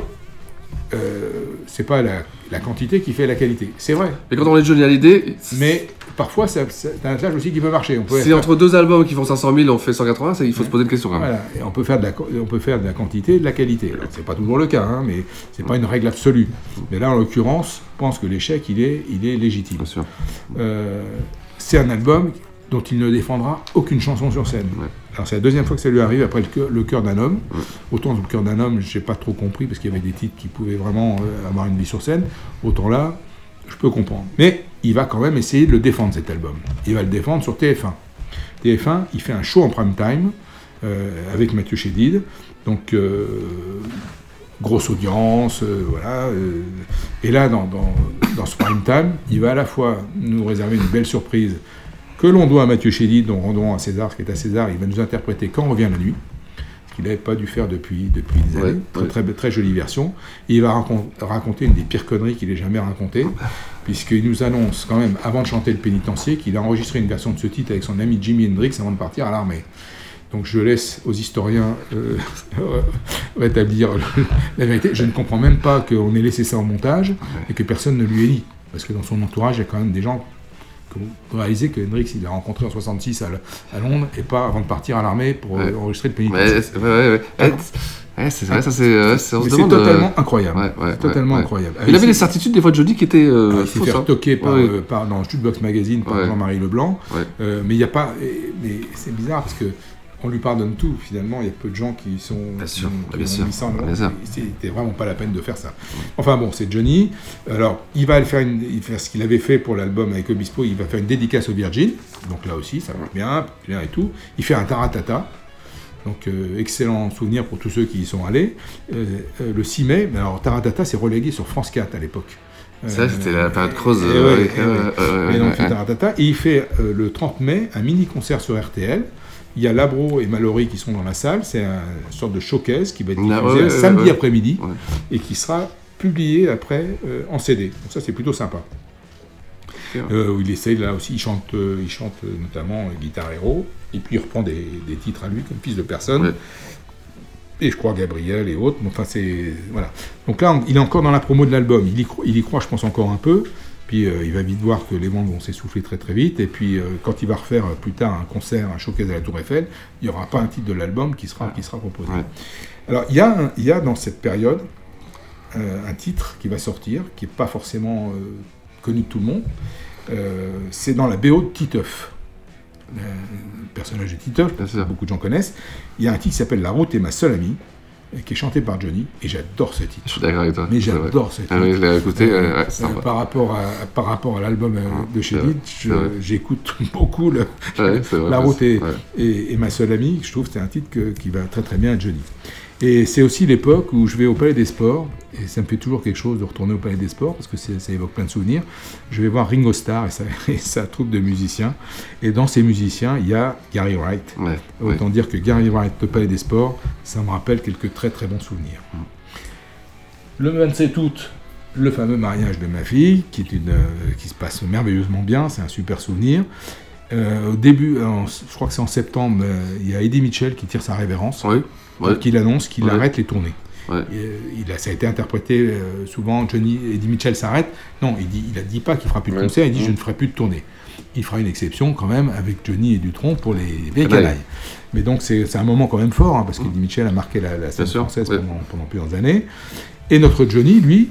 euh, c'est pas la, la quantité qui fait la qualité. C'est vrai. Et quand on est Johnny Hallyday, Mais parfois, c'est un attelage aussi qui peut marcher. Faire- entre deux albums qui font 500 000, on fait 180, ça, il faut se poser une question quand même. Voilà, et on peut faire de la, on peut faire de la quantité et de la qualité. C'est pas toujours le cas, hein, mais c'est pas une règle absolue. Mais là, en l'occurrence, je pense que l'échec, il est, il est légitime. Euh, c'est un album dont il ne défendra aucune chanson sur scène. Alors c'est la deuxième fois que ça lui arrive après le cœur, d'un homme. Autant le cœur d'un homme, j'ai pas trop compris parce qu'il y avait des titres qui pouvaient vraiment euh, avoir une vie sur scène. Autant là, je peux comprendre. Mais il va quand même essayer de le défendre cet album. Il va le défendre sur TF1. TF1, il fait un show en prime time euh, avec Mathieu Chédid. Donc euh, grosse audience, voilà. et là, dans, dans, dans ce prime time, il va à la fois nous réserver une belle surprise que l'on doit à Mathieu Chédid, dont rendons à César, ce qui est à César. Il va nous interpréter Quand revient la nuit, ce qu'il n'avait pas dû faire depuis, depuis des années. Ouais, très, très, très jolie version. Et il va racon- raconter une des pires conneries qu'il ait jamais racontées, puisqu'il nous annonce quand même, avant de chanter le pénitencier, qu'il a enregistré une version de ce titre avec son ami Jimi Hendrix avant de partir à l'armée. Donc je laisse aux historiens euh, *laughs* rétablir la vérité. Je ne comprends même pas qu'on ait laissé ça en montage et que personne ne lui ait dit. Parce que dans son entourage, il y a quand même des gens réalisé que Hendrix, il l'a rencontré en 66 à, à Londres et pas avant de partir à l'armée pour euh, Ouais. enregistrer le pénitencier. c'est- ouais, ouais, c'est- vrai, ça euh, totalement incroyable. totalement incroyable. Il Ah, avait il des certitudes des fois de Johnny qui étaient euh, Ah, il s'est fait hein. retoquer par, Ouais, euh, par- dans Jukebox Magazine par. Jean-Marie Leblanc. Euh, mais il n'y a pas. et- Mais c'est bizarre parce que on lui pardonne tout. Finalement, il y a peu de gens qui sont. Bien sûr, qui bien sûr. C'était vraiment pas la peine de faire ça. Enfin bon, c'est Johnny. Alors, il va faire, une- il va faire ce qu'il avait fait pour l'album avec Obispo. Il va faire une dédicace au Virgin. Donc là aussi, ça marche bien, bien et tout. Il fait un taratata. Donc, euh, excellent souvenir pour tous ceux qui y sont allés. Euh, euh, le 6 mai, mais alors Taratata s'est relégué sur France 4 à l'époque. Ça, c'était la période creuse. Et, donc, taratata. Et il fait le 30 mai un mini concert sur RTL. Il y a Labro et Mallory qui sont dans la salle. C'est un- une sorte de showcase qui va être diffusé Ah, ouais, un ouais, samedi ouais. après-midi et qui sera publié après euh, en CD. Donc ça, c'est plutôt sympa. Euh, où il essaye là aussi, il chante, euh, il chante notamment Guitar Hero, et puis il reprend des, des titres à lui comme Fils de personne, et je crois Gabriel et autres. Enfin, c'est voilà. Donc là, on- il est encore dans la promo de l'album. Il y, il y croit, je pense, encore un peu. Puis euh, il va vite voir que les ventes vont s'essouffler très très vite. Et puis euh, quand il va refaire euh, plus tard un concert, un showcase à la Tour Eiffel, il n'y aura pas un titre de l'album qui sera, qui sera proposé. Alors il y, a un- il y a dans cette période euh, un titre qui va sortir, qui n'est pas forcément connu de tout le monde. C'est dans la BO de Titeuf. Le personnage de Titeuf, beaucoup de gens connaissent. Il y a un titre qui s'appelle La route est ma seule amie, qui est chanté par Johnny, et j'adore ce titre. Je suis d'accord avec toi. Mais j'adore ce titre. Ah oui, je l'ai écouté, Euh, ouais, sympa. par rapport à, par rapport à l'album euh, de chez j'écoute *laughs* beaucoup le, Ouais, La route est, est ma seule amie. Je trouve que c'est un titre que- qui va très très bien à Johnny. Et c'est aussi l'époque où je vais au Palais des Sports, et ça me fait toujours quelque chose de retourner au Palais des Sports, parce que ça évoque plein de souvenirs. Je vais voir Ringo Starr et sa, *laughs* et sa troupe de musiciens. Et dans ces musiciens, il y a Gary Wright. Autant dire que Gary Wright au Palais des Sports, ça me rappelle quelques très très bons souvenirs. Le 27 août, le fameux mariage de ma fille, qui, est une, euh, qui se passe merveilleusement bien, c'est un super souvenir. Euh, au début, en- je crois que c'est en septembre, euh, il y a Eddie Mitchell qui tire sa révérence, ouais. donc il annonce qu'il Ouais. arrête les tournées. Ouais. Euh, il a, ça a été interprété euh, souvent, Johnny, Eddie Mitchell s'arrête. Non, il dit, il a dit pas qu'il fera plus de Ouais. concert, il dit Mhm. je ne ferai plus de tournée. Il fera une exception quand même avec Johnny et Dutronc pour les vieilles canailles. Mais donc c'est un moment quand même fort, hein, parce qu'Eddie Mitchell a marqué la, la scène française ouais. pendant, pendant plusieurs années. Et notre Johnny, lui,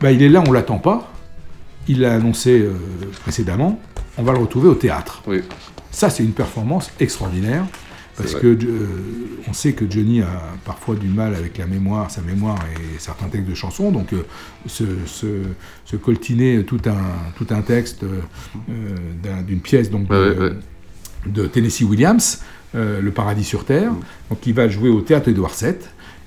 bah, il est là, on l'attend pas. Il l'a annoncé euh, précédemment. On va le retrouver au théâtre. Ça, c'est une performance extraordinaire. Parce que euh, on sait que Johnny a parfois du mal avec la mémoire, sa mémoire et certains textes de chansons. Donc, euh, se, se- se coltiner tout un, tout un texte euh, d'un- d'une pièce donc, de, Ouais, ouais, ouais. de Tennessee Williams, Le Paradis sur Terre. Donc, il va jouer au théâtre Édouard VII.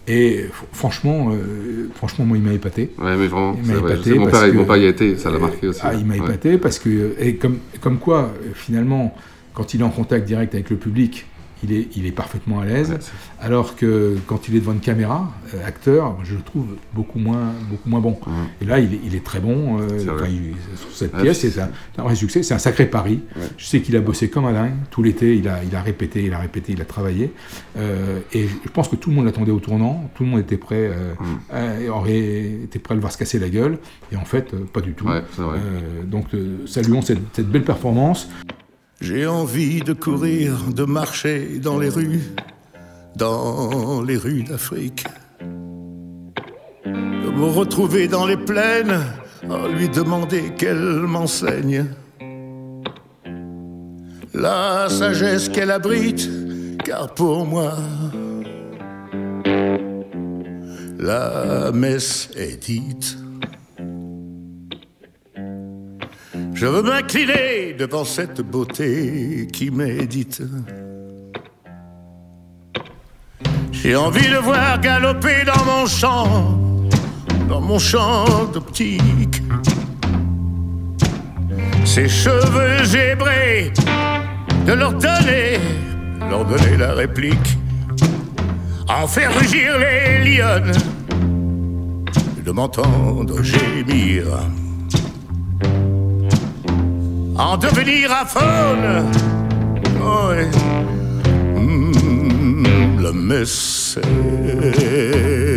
Et franchement, euh, franchement, moi, il m'a épaté. Ouais, mais vraiment, Il m'a épaté Mon père, que- mon père y a été, ça l'a marqué aussi. ah, il m'a Ouais. épaté parce que, et comme, comme quoi, finalement, quand il est en contact direct avec le public, il est, il est parfaitement à l'aise. alors que quand il est devant une caméra, euh, acteur, je le trouve beaucoup moins, beaucoup moins bon. Et là, il est, il est très bon. euh, il- sur cette Ouais, pièce, c'est- un, un vrai succès. C'est un sacré pari. Je sais qu'il a bossé comme un dingue. Tout l'été, il a, il a répété, il a répété, il a travaillé. Euh, et je pense que tout le monde l'attendait au tournant. Tout le monde était prêt, euh, Mm. à- aurait été prêt à le voir se casser la gueule. Et en fait, pas du tout. Ouais, donc, saluons cette, cette belle performance. J'ai envie de courir, de marcher dans les rues, dans les rues d'Afrique. De me retrouver dans les plaines, lui demander qu'elle m'enseigne. La sagesse qu'elle abrite, car pour moi, la messe est dite. Je veux m'incliner devant cette beauté qui médite. J'ai envie de voir galoper dans mon champ, dans mon champ d'optique. Ses cheveux zébrés, de leur donner, leur donner la réplique. En faire rugir les lionnes, de m'entendre gémir en devenir faune. Oh, ouais. Mm, la messe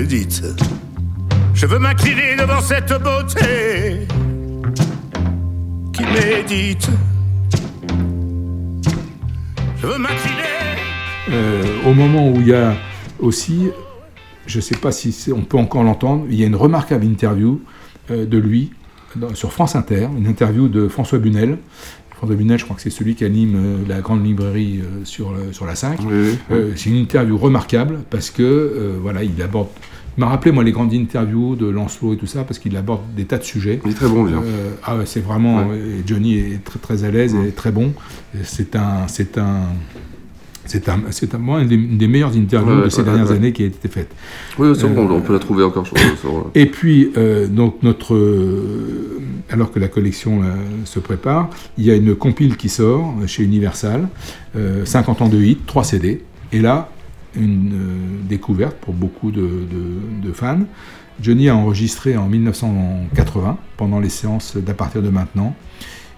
dite. Je veux m'incliner devant cette beauté qui médite. Je veux m'incliner. Euh, au moment où il y a aussi, je ne sais pas si on peut encore l'entendre, il y a une remarquable interview euh, de lui dans- sur France Inter, une interview de François Bunel. François Bunel, je crois que c'est celui qui anime euh, la grande librairie euh, sur, la 5. Euh, c'est une interview remarquable parce que voilà, il aborde. Il m'a rappelé moi les grandes interviews de Lancelot et tout ça parce qu'il aborde des tas de sujets. Il est très bon. Euh, ah c'est vraiment. Ouais. Johnny est très très à l'aise et très bon. C'est un, c'est un, C'est un, c'est un, moi, une des, une des meilleures interviews Ouais, de ces ouais, dernières ouais. années qui a été faite. Oui, c'est bon, Euh, on peut la trouver encore. Sur, sur- Et puis, euh, donc notre, euh, alors que la collection là, se prépare, il y a une compile qui sort chez Universal, euh, 50 ans de hit, 3 CD. Et là, une découverte pour beaucoup de, de- de fans. Johnny a enregistré en 1980, pendant les séances d'à partir de maintenant,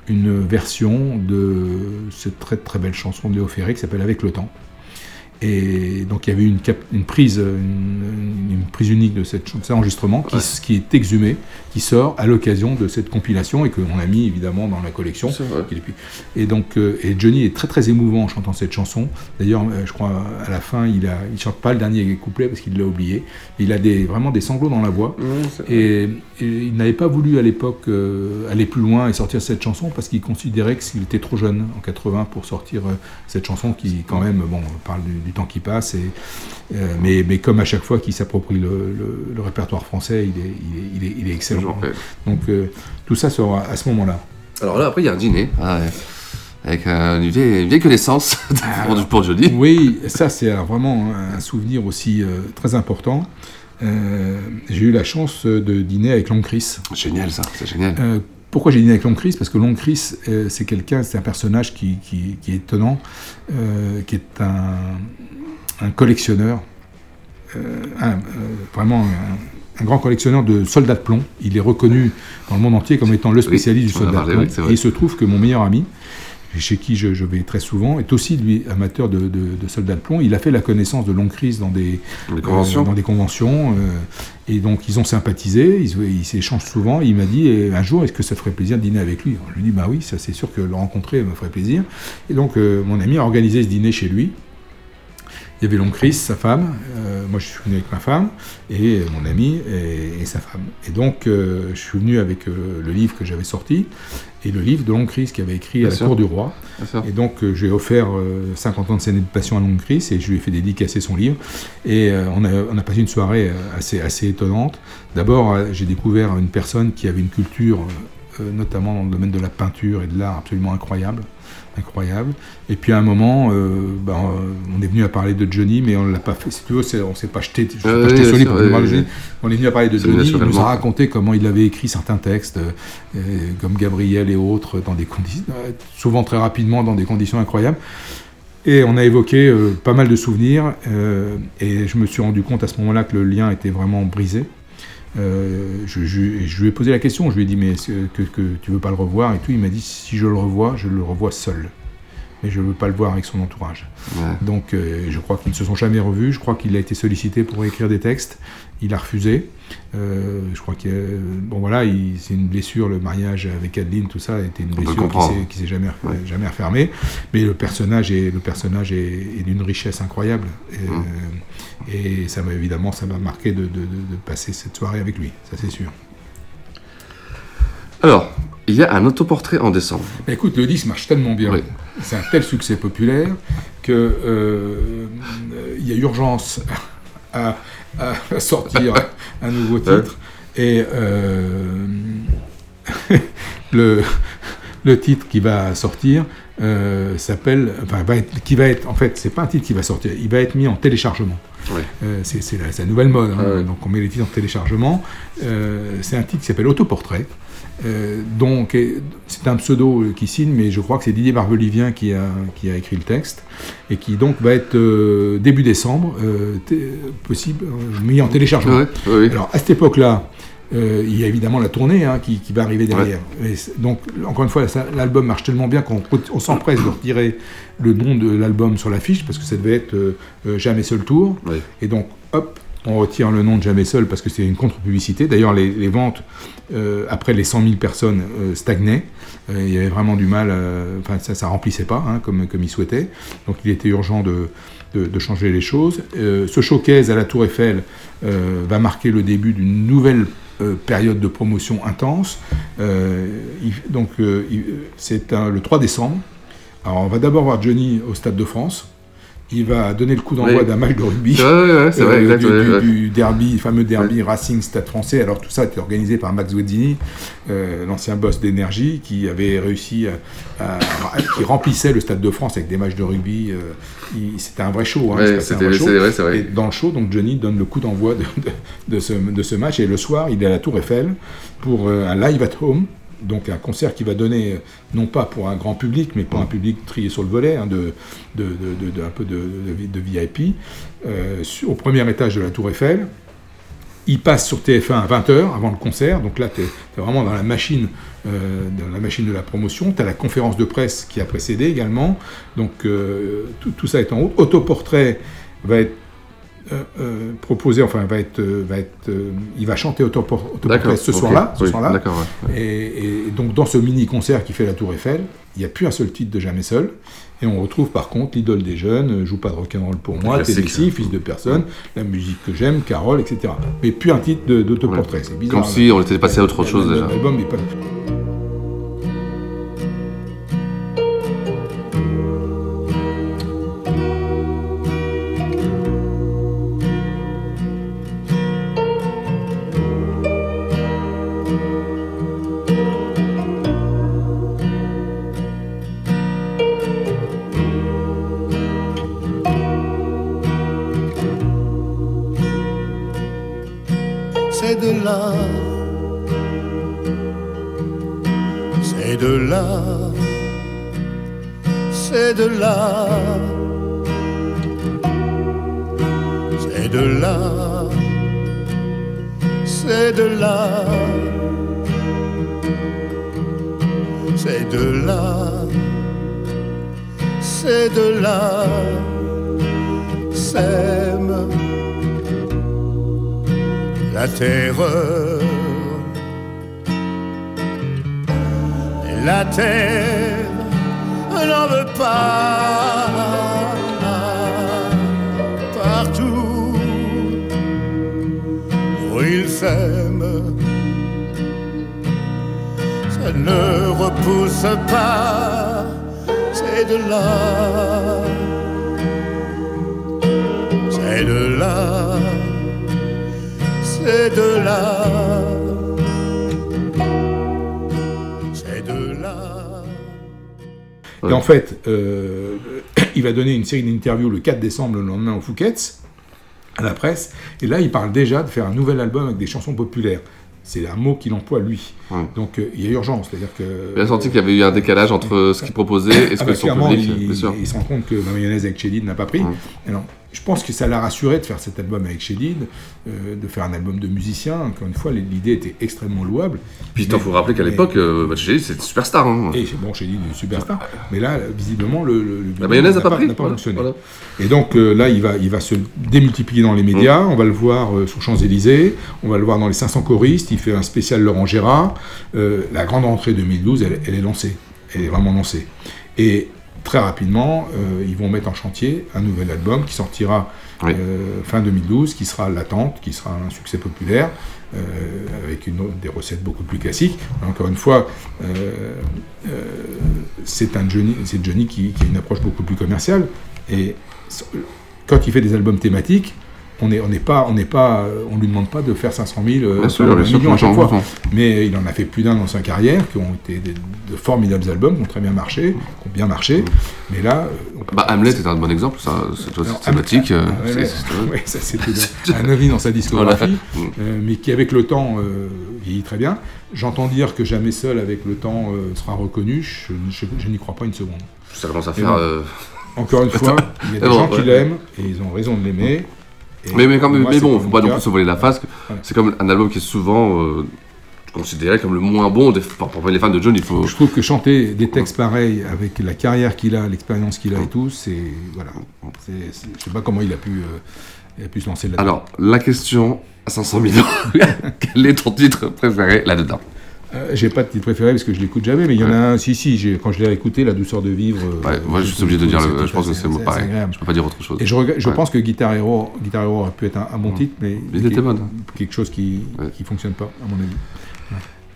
une version de cette très très belle chanson de Léo Ferré qui s'appelle Avec le temps. Et donc il y avait une, cap- une prise, une, une prise unique de, cette, de cet enregistrement qui, est exhumée, qui sort à l'occasion de cette compilation et que l'on a mis évidemment dans la collection. Et donc euh, et Johnny est très très émouvant en chantant cette chanson. D'ailleurs, euh, je crois à la fin, il il chante pas le dernier couplet parce qu'il l'a oublié. Il a des, vraiment des sanglots dans la voix. Et, et il n'avait pas voulu à l'époque euh, aller plus loin et sortir cette chanson parce qu'il considérait qu'il était trop jeune en 80 pour sortir euh, cette chanson qui quand même bon parle du, du temps qui passe et euh, mais, mais comme à chaque fois qu'il s'approprie le, le- le répertoire français il est, il est, il est, il est excellent. Donc euh, tout ça sera à ce moment-là. Alors là, après, il y a un dîner. ah ouais, Avec euh, une, vieille, une vieille connaissance *laughs* pour, pour Johnny. oui ça c'est vraiment un souvenir aussi euh, très important. Euh, j'ai eu la chance de dîner avec Long Chris Génial, ça, c'est génial. Pourquoi j'ai dîné avec Long Chris Parce que Long Chris, euh, c'est quelqu'un, c'est un personnage qui, qui- qui est étonnant, euh, qui est un, un collectionneur, euh, un- vraiment un, un grand collectionneur de soldats de plomb. Il est reconnu dans le monde entier comme étant le spécialiste du soldat parlé, de plomb. oui. Et il se trouve que mon meilleur ami, chez qui je, je vais très souvent, est aussi lui amateur de, de, de soldats de plomb. Il a fait la connaissance de Long Chris dans des, Des conventions. euh, dans des conventions. euh, et donc ils ont sympathisé, ils, s'échangent souvent. Il m'a dit eh, un jour, est-ce que ça ferait plaisir de dîner avec lui? Je lui ai dit bah oui, ça c'est sûr que le rencontrer me ferait plaisir. Et donc euh, mon ami a organisé ce dîner chez lui. Il y avait Long Chris, sa femme, euh, moi je suis venu avec ma femme, et mon ami et, sa femme. Et donc euh, je suis venu avec le livre que j'avais sorti, et le livre de Long Chris qui avait écrit Bien à la sûr. cour du roi. Bien. Et donc euh, j'ai offert euh, 50 ans de scène de passion à Long Chris, et je lui ai fait dédicacer son livre. Et euh, on, a, on a passé une soirée euh, assez, assez étonnante. D'abord, j'ai découvert une personne qui avait une culture, notamment dans le domaine de la peinture et de l'art, absolument incroyable incroyable. Et puis à un moment, euh, ben, euh, on est venu à parler de Johnny, mais on l'a pas fait. Si tu veux, on s'est pas jeté, je Euh, pas jeté oui, sur lui pour oui, Johnny. On est venu à parler de Johnny. Il nous a raconté comment il avait écrit certains textes, euh, comme Gabriel et autres, dans des conditions, souvent très rapidement, dans des conditions incroyables. Et on a évoqué pas mal de souvenirs, et je me suis rendu compte à ce moment-là que le lien était vraiment brisé. Euh, je, je- je lui ai posé la question, je lui ai dit mais que, que tu veux pas le revoir et tout. Il m'a dit si je le revois, je le revois seul, mais je veux pas le voir avec son entourage. Ouais. Donc euh, je crois qu'ils ne se sont jamais revus. Je crois qu'il a été sollicité pour écrire des textes. Il a refusé. Euh, je crois que bon voilà, il- c'est une blessure. Le mariage avec Adeline, tout ça, a été une blessure qui s'est- jamais refermée. Mais le personnage est le personnage est, est d'une richesse incroyable. Et, Mmh. euh, et ça m'a évidemment ça m'a marqué de, de- de- de passer cette soirée avec lui. Ça c'est sûr. Alors, il y a un autoportrait en décembre. Bah, écoute, le disque marche tellement bien, Oui. c'est un tel succès populaire que euh, il y a urgence à, à sortir *laughs* un nouveau titre. Et euh, *laughs* le, le titre qui va sortir euh, s'appelle, enfin, va être, qui va être, en fait, c'est pas un titre qui va sortir, il va être mis en téléchargement. Ouais. Euh, c'est la, nouvelle mode, hein. Ouais. donc on met les titres en téléchargement. C'est un titre qui s'appelle Autoportrait. Euh, donc, c'est un pseudo euh, qui signe, mais je crois que c'est Didier Barbelivien qui a, qui a écrit le texte, et qui donc va être euh, début décembre, euh, possible, mis en téléchargement. Alors, à cette époque-là, il y a évidemment la tournée hein, qui, qui va arriver derrière. Donc, encore une fois, l'album marche tellement bien qu'on on s'empresse de retirer le nom de l'album sur l'affiche, parce que ça devait être Jamais seul tour. Ouais. Et donc, hop, on retire le nom de Jamais Seul parce que c'est une contre-publicité. D'ailleurs, les, ventes, euh, après les 100 000 personnes, euh, stagnaient. Euh, il y avait vraiment du mal, enfin, ça ça remplissait pas hein, comme, comme il souhaitait. Donc, il était urgent de, changer les choses. Ce showcase à la Tour Eiffel va marquer le début d'une nouvelle période de promotion intense. Donc, c'est le 3 décembre. Alors, on va d'abord voir Johnny au Stade de France il va donner le coup d'envoi Oui. d'un match de rugby. Ouais, c'est vrai, euh, exact, du, ouais, du- ouais. du derby, fameux derby Racing Stade français. Alors tout ça était organisé par Max Guezzini, euh, l'ancien boss d'énergie, qui avait réussi à, à- qui remplissait le Stade de France avec des matchs de rugby. euh, c'était un vrai show. hein, c'était- vrai show. c'est vrai, c'est vrai. Et dans le show, donc Johnny donne le coup d'envoi de, de- de ce, de ce match. Et le soir, il est à la Tour Eiffel pour un live at home. Donc un concert qui va donner, euh, non pas pour un grand public, mais pour un public trié sur le volet, hein, de, un peu de, VIP, euh, au premier étage de la Tour Eiffel. Il passe sur TF1 à 20h avant le concert, donc là tu es, vraiment dans la machine, euh, dans la machine de la promotion. Tu as la conférence de presse qui a précédé également, donc tout, tout ça est en haut. Autoportrait va être euh, euh, proposé, enfin va être, euh, va être, il va chanter Autopor- Autoportrait ce soir-là, oui, d'accord, ouais, Et, et donc dans ce mini concert qui fait la Tour Eiffel, il n'y a plus un seul titre de Jamais Seul. Et on retrouve par contre l'idole des jeunes, Joue pas de rock'n'roll pour moi. Tennessee, Fils de personne, la musique que j'aime, Carole, etc. Mais plus un titre d'autoportrait, c'est bizarre. Comme si on était passé à autre chose déjà. l'album n'est pas- de là, c'est de là, c'est de là, c'est de là, c'est de là, s'aime la terreur. La terre partout où il s'aime. Ça ne repousse pas, c'est de là, c'est de là. C'est de là, Et en fait, euh, *coughs* il va donner une série d'interviews le 4 décembre, le lendemain au Fouquet's, à la presse. Et là, il parle déjà de faire un nouvel album avec des chansons populaires. C'est un mot qu'il emploie lui. Donc euh, il y a urgence, c'est-à-dire que. Il a senti qu'il y avait eu un décalage entre ce qu'il proposait et ce Ah que bah, son public. il, bien sûr. il se rend compte que la mayonnaise avec Chédid n'a pas pris. Alors, je pense que ça l'a rassuré de faire cet album avec Chédid, euh, de faire un album de musicien. Encore une fois, l'idée était extrêmement louable. Puis il faut rappeler qu'à l'époque, euh, bah, Chédid, c'était superstar. hein. Et bon, Chédid est une superstar. Mais là, visiblement, le, le- le La mayonnaise n'a pas pris. pas Voilà, fonctionné. voilà. Et donc euh, là, il va, il va se démultiplier dans les médias. On va le voir euh, sur Champs-Élysées. On va le voir dans les 500 choristes. Il fait un spécial Laurent Gérard. La grande rentrée 2012, elle, elle est lancée. Elle est vraiment lancée. Et très rapidement, euh, ils vont mettre en chantier un nouvel album qui sortira euh, fin 2012, qui sera L'attente, qui sera un succès populaire, euh, avec une des recettes beaucoup plus classiques. Encore une fois, c'est un Johnny, c'est Johnny qui, qui a une approche beaucoup plus commerciale. Et quand il fait des albums thématiques, on n'est on pas, on n'est pas, on lui demande pas de faire 500 000, euh, Bien sûr, 100 bien sûr, millions à chaque fois. Mais il en a fait plus d'un dans sa carrière, qui ont été des- de formidables albums, qui ont très bien marché, qui ont bien marché. Mais là, euh, Bah, Hamlet est un bon exemple, ça, cette thématique. euh, c'est- un ovni dans sa discographie, *laughs* Voilà. euh, mais qui avec le temps euh, vieillit très bien. J'entends dire que jamais seul avec le temps euh, sera reconnu. Je, je- je n'y crois pas une seconde. Ça commence à faire, Encore une *laughs* fois, il y a des Bon, gens qui l'aiment et ils ont raison de l'aimer. Et Mais, mais, quand même, moi, mais bon, faut pas non plus se voler la face. C'est comme un album qui est souvent euh, considéré comme le moins bon des, pour, pour les fans de John. Il faut. Je trouve que chanter des textes pareils avec la carrière qu'il a, l'expérience qu'il a et tout, c'est voilà. C'est- je sais pas comment il a pu, euh, il a pu se lancer là-dedans. Alors, la question à 500 millions *laughs* *laughs* quel est ton titre préféré là-dedans? Euh, j'ai pas de titre préféré parce que je l'écoute jamais, mais il y en a un, si, si, quand je l'ai écouté, La douceur de vivre. euh, Ouais, moi, je suis obligé de dire le- je pense que c'est pareil. Je peux pas dire autre chose. Et je, regrette- je Ouais. pense que Guitar Hero, Guitar Hero aurait pu être un, un bon titre, mais Il était qui- bon. quelque chose qui qui fonctionne pas, à mon avis.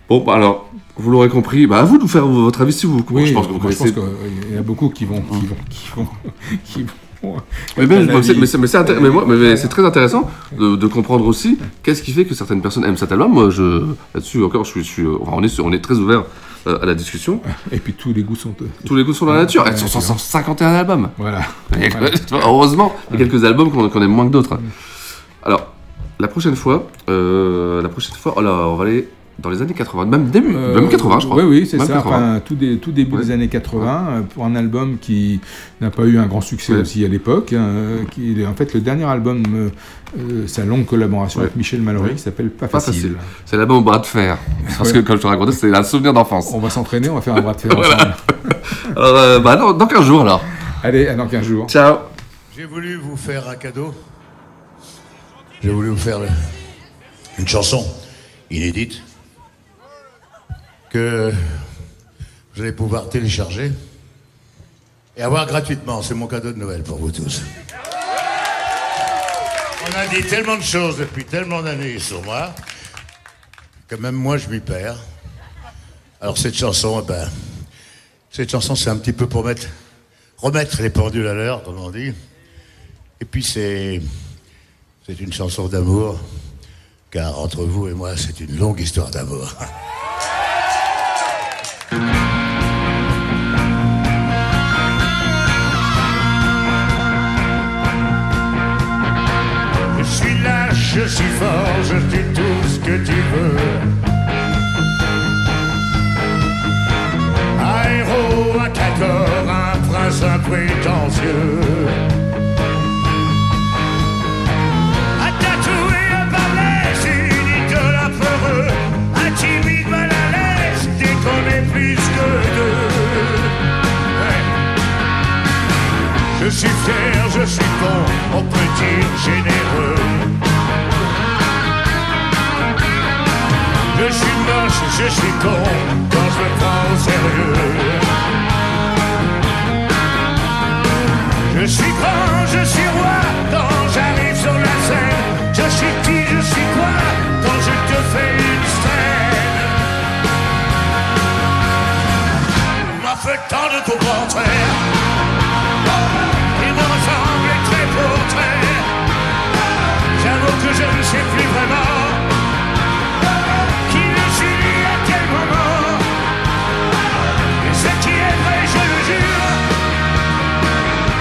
Bon, bah, alors, vous l'aurez compris, bah, à vous de nous faire votre avis si vous. Oui, je pense que vous moi, je connaissez. pense qu'il y en a beaucoup qui vont, qui vont, qui vont, *laughs* qui vont Mais, mais, mais c'est- mais mais moi- très intéressant de, de comprendre aussi qu'est-ce qui fait que certaines personnes aiment cet album. Moi, je, là-dessus encore, je suis, je suis- enfin, on, est, on est très ouvert euh, à la discussion. Et puis tous les goûts sont. euh, Tous les goûts sont dans la nature. Elles sont tu vois. 151 albums. Voilà. Et- Voilà. *laughs* Heureusement, il y a quelques albums qu'on aime moins que d'autres. Alors, la prochaine fois, euh, la prochaine fois, oh là, on va aller dans les années 80, même début, même 80, je crois. Oui, Euh, oui, c'est ça. 80. Enfin, tout, dé- tout début des années 80, euh, pour un album qui n'a pas eu un grand succès Ouais. aussi à l'époque. hein, euh, qui est en fait le dernier album, euh, euh, sa longue collaboration Ouais. avec Michel Mallory, Ouais. qui s'appelle Pas, Pas facile. facile. C'est l'album au bras de fer. Parce Ouais. que, comme je te racontais, c'est un souvenir d'enfance. On va s'entraîner, on va faire un bras de fer *laughs* Voilà. ensemble. *laughs* Alors, euh, bah, dans, dans 15 jours alors. Allez, à dans 15 jours. Ciao. J'ai voulu vous faire un cadeau. J'ai voulu vous faire le- une chanson inédite que vous allez pouvoir télécharger et avoir gratuitement. C'est mon cadeau de Noël pour vous tous. On a dit tellement de choses depuis tellement d'années sur moi que même moi je m'y perds. Alors cette chanson, eh ben, cette chanson c'est un petit peu pour mettre, remettre les pendules à l'heure, comme on dit. Et puis c'est, c'est une chanson d'amour, car entre vous et moi c'est une longue histoire d'amour. *laughs* je suis fort, je dis tout ce que tu veux. Héros, un cacor, un prince imprétentieux. Un tatoué, un balèze, une idole un peureux, un timide à l'aise, dès qu'on plus que deux. Je suis fier, je suis con, on peut généreux. Je suis moche, je suis con, quand je me prends au sérieux. Je suis grand, je suis roi, quand j'arrive sur la scène. Je suis qui, je suis quoi, quand je te fais une scène? M'a fait tant de ton contraire. Il me très pour trait. J'avoue que je ne sais plus vraiment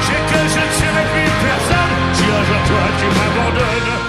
je que je ne serai plus personne si un jour toi tu m'abandonnes.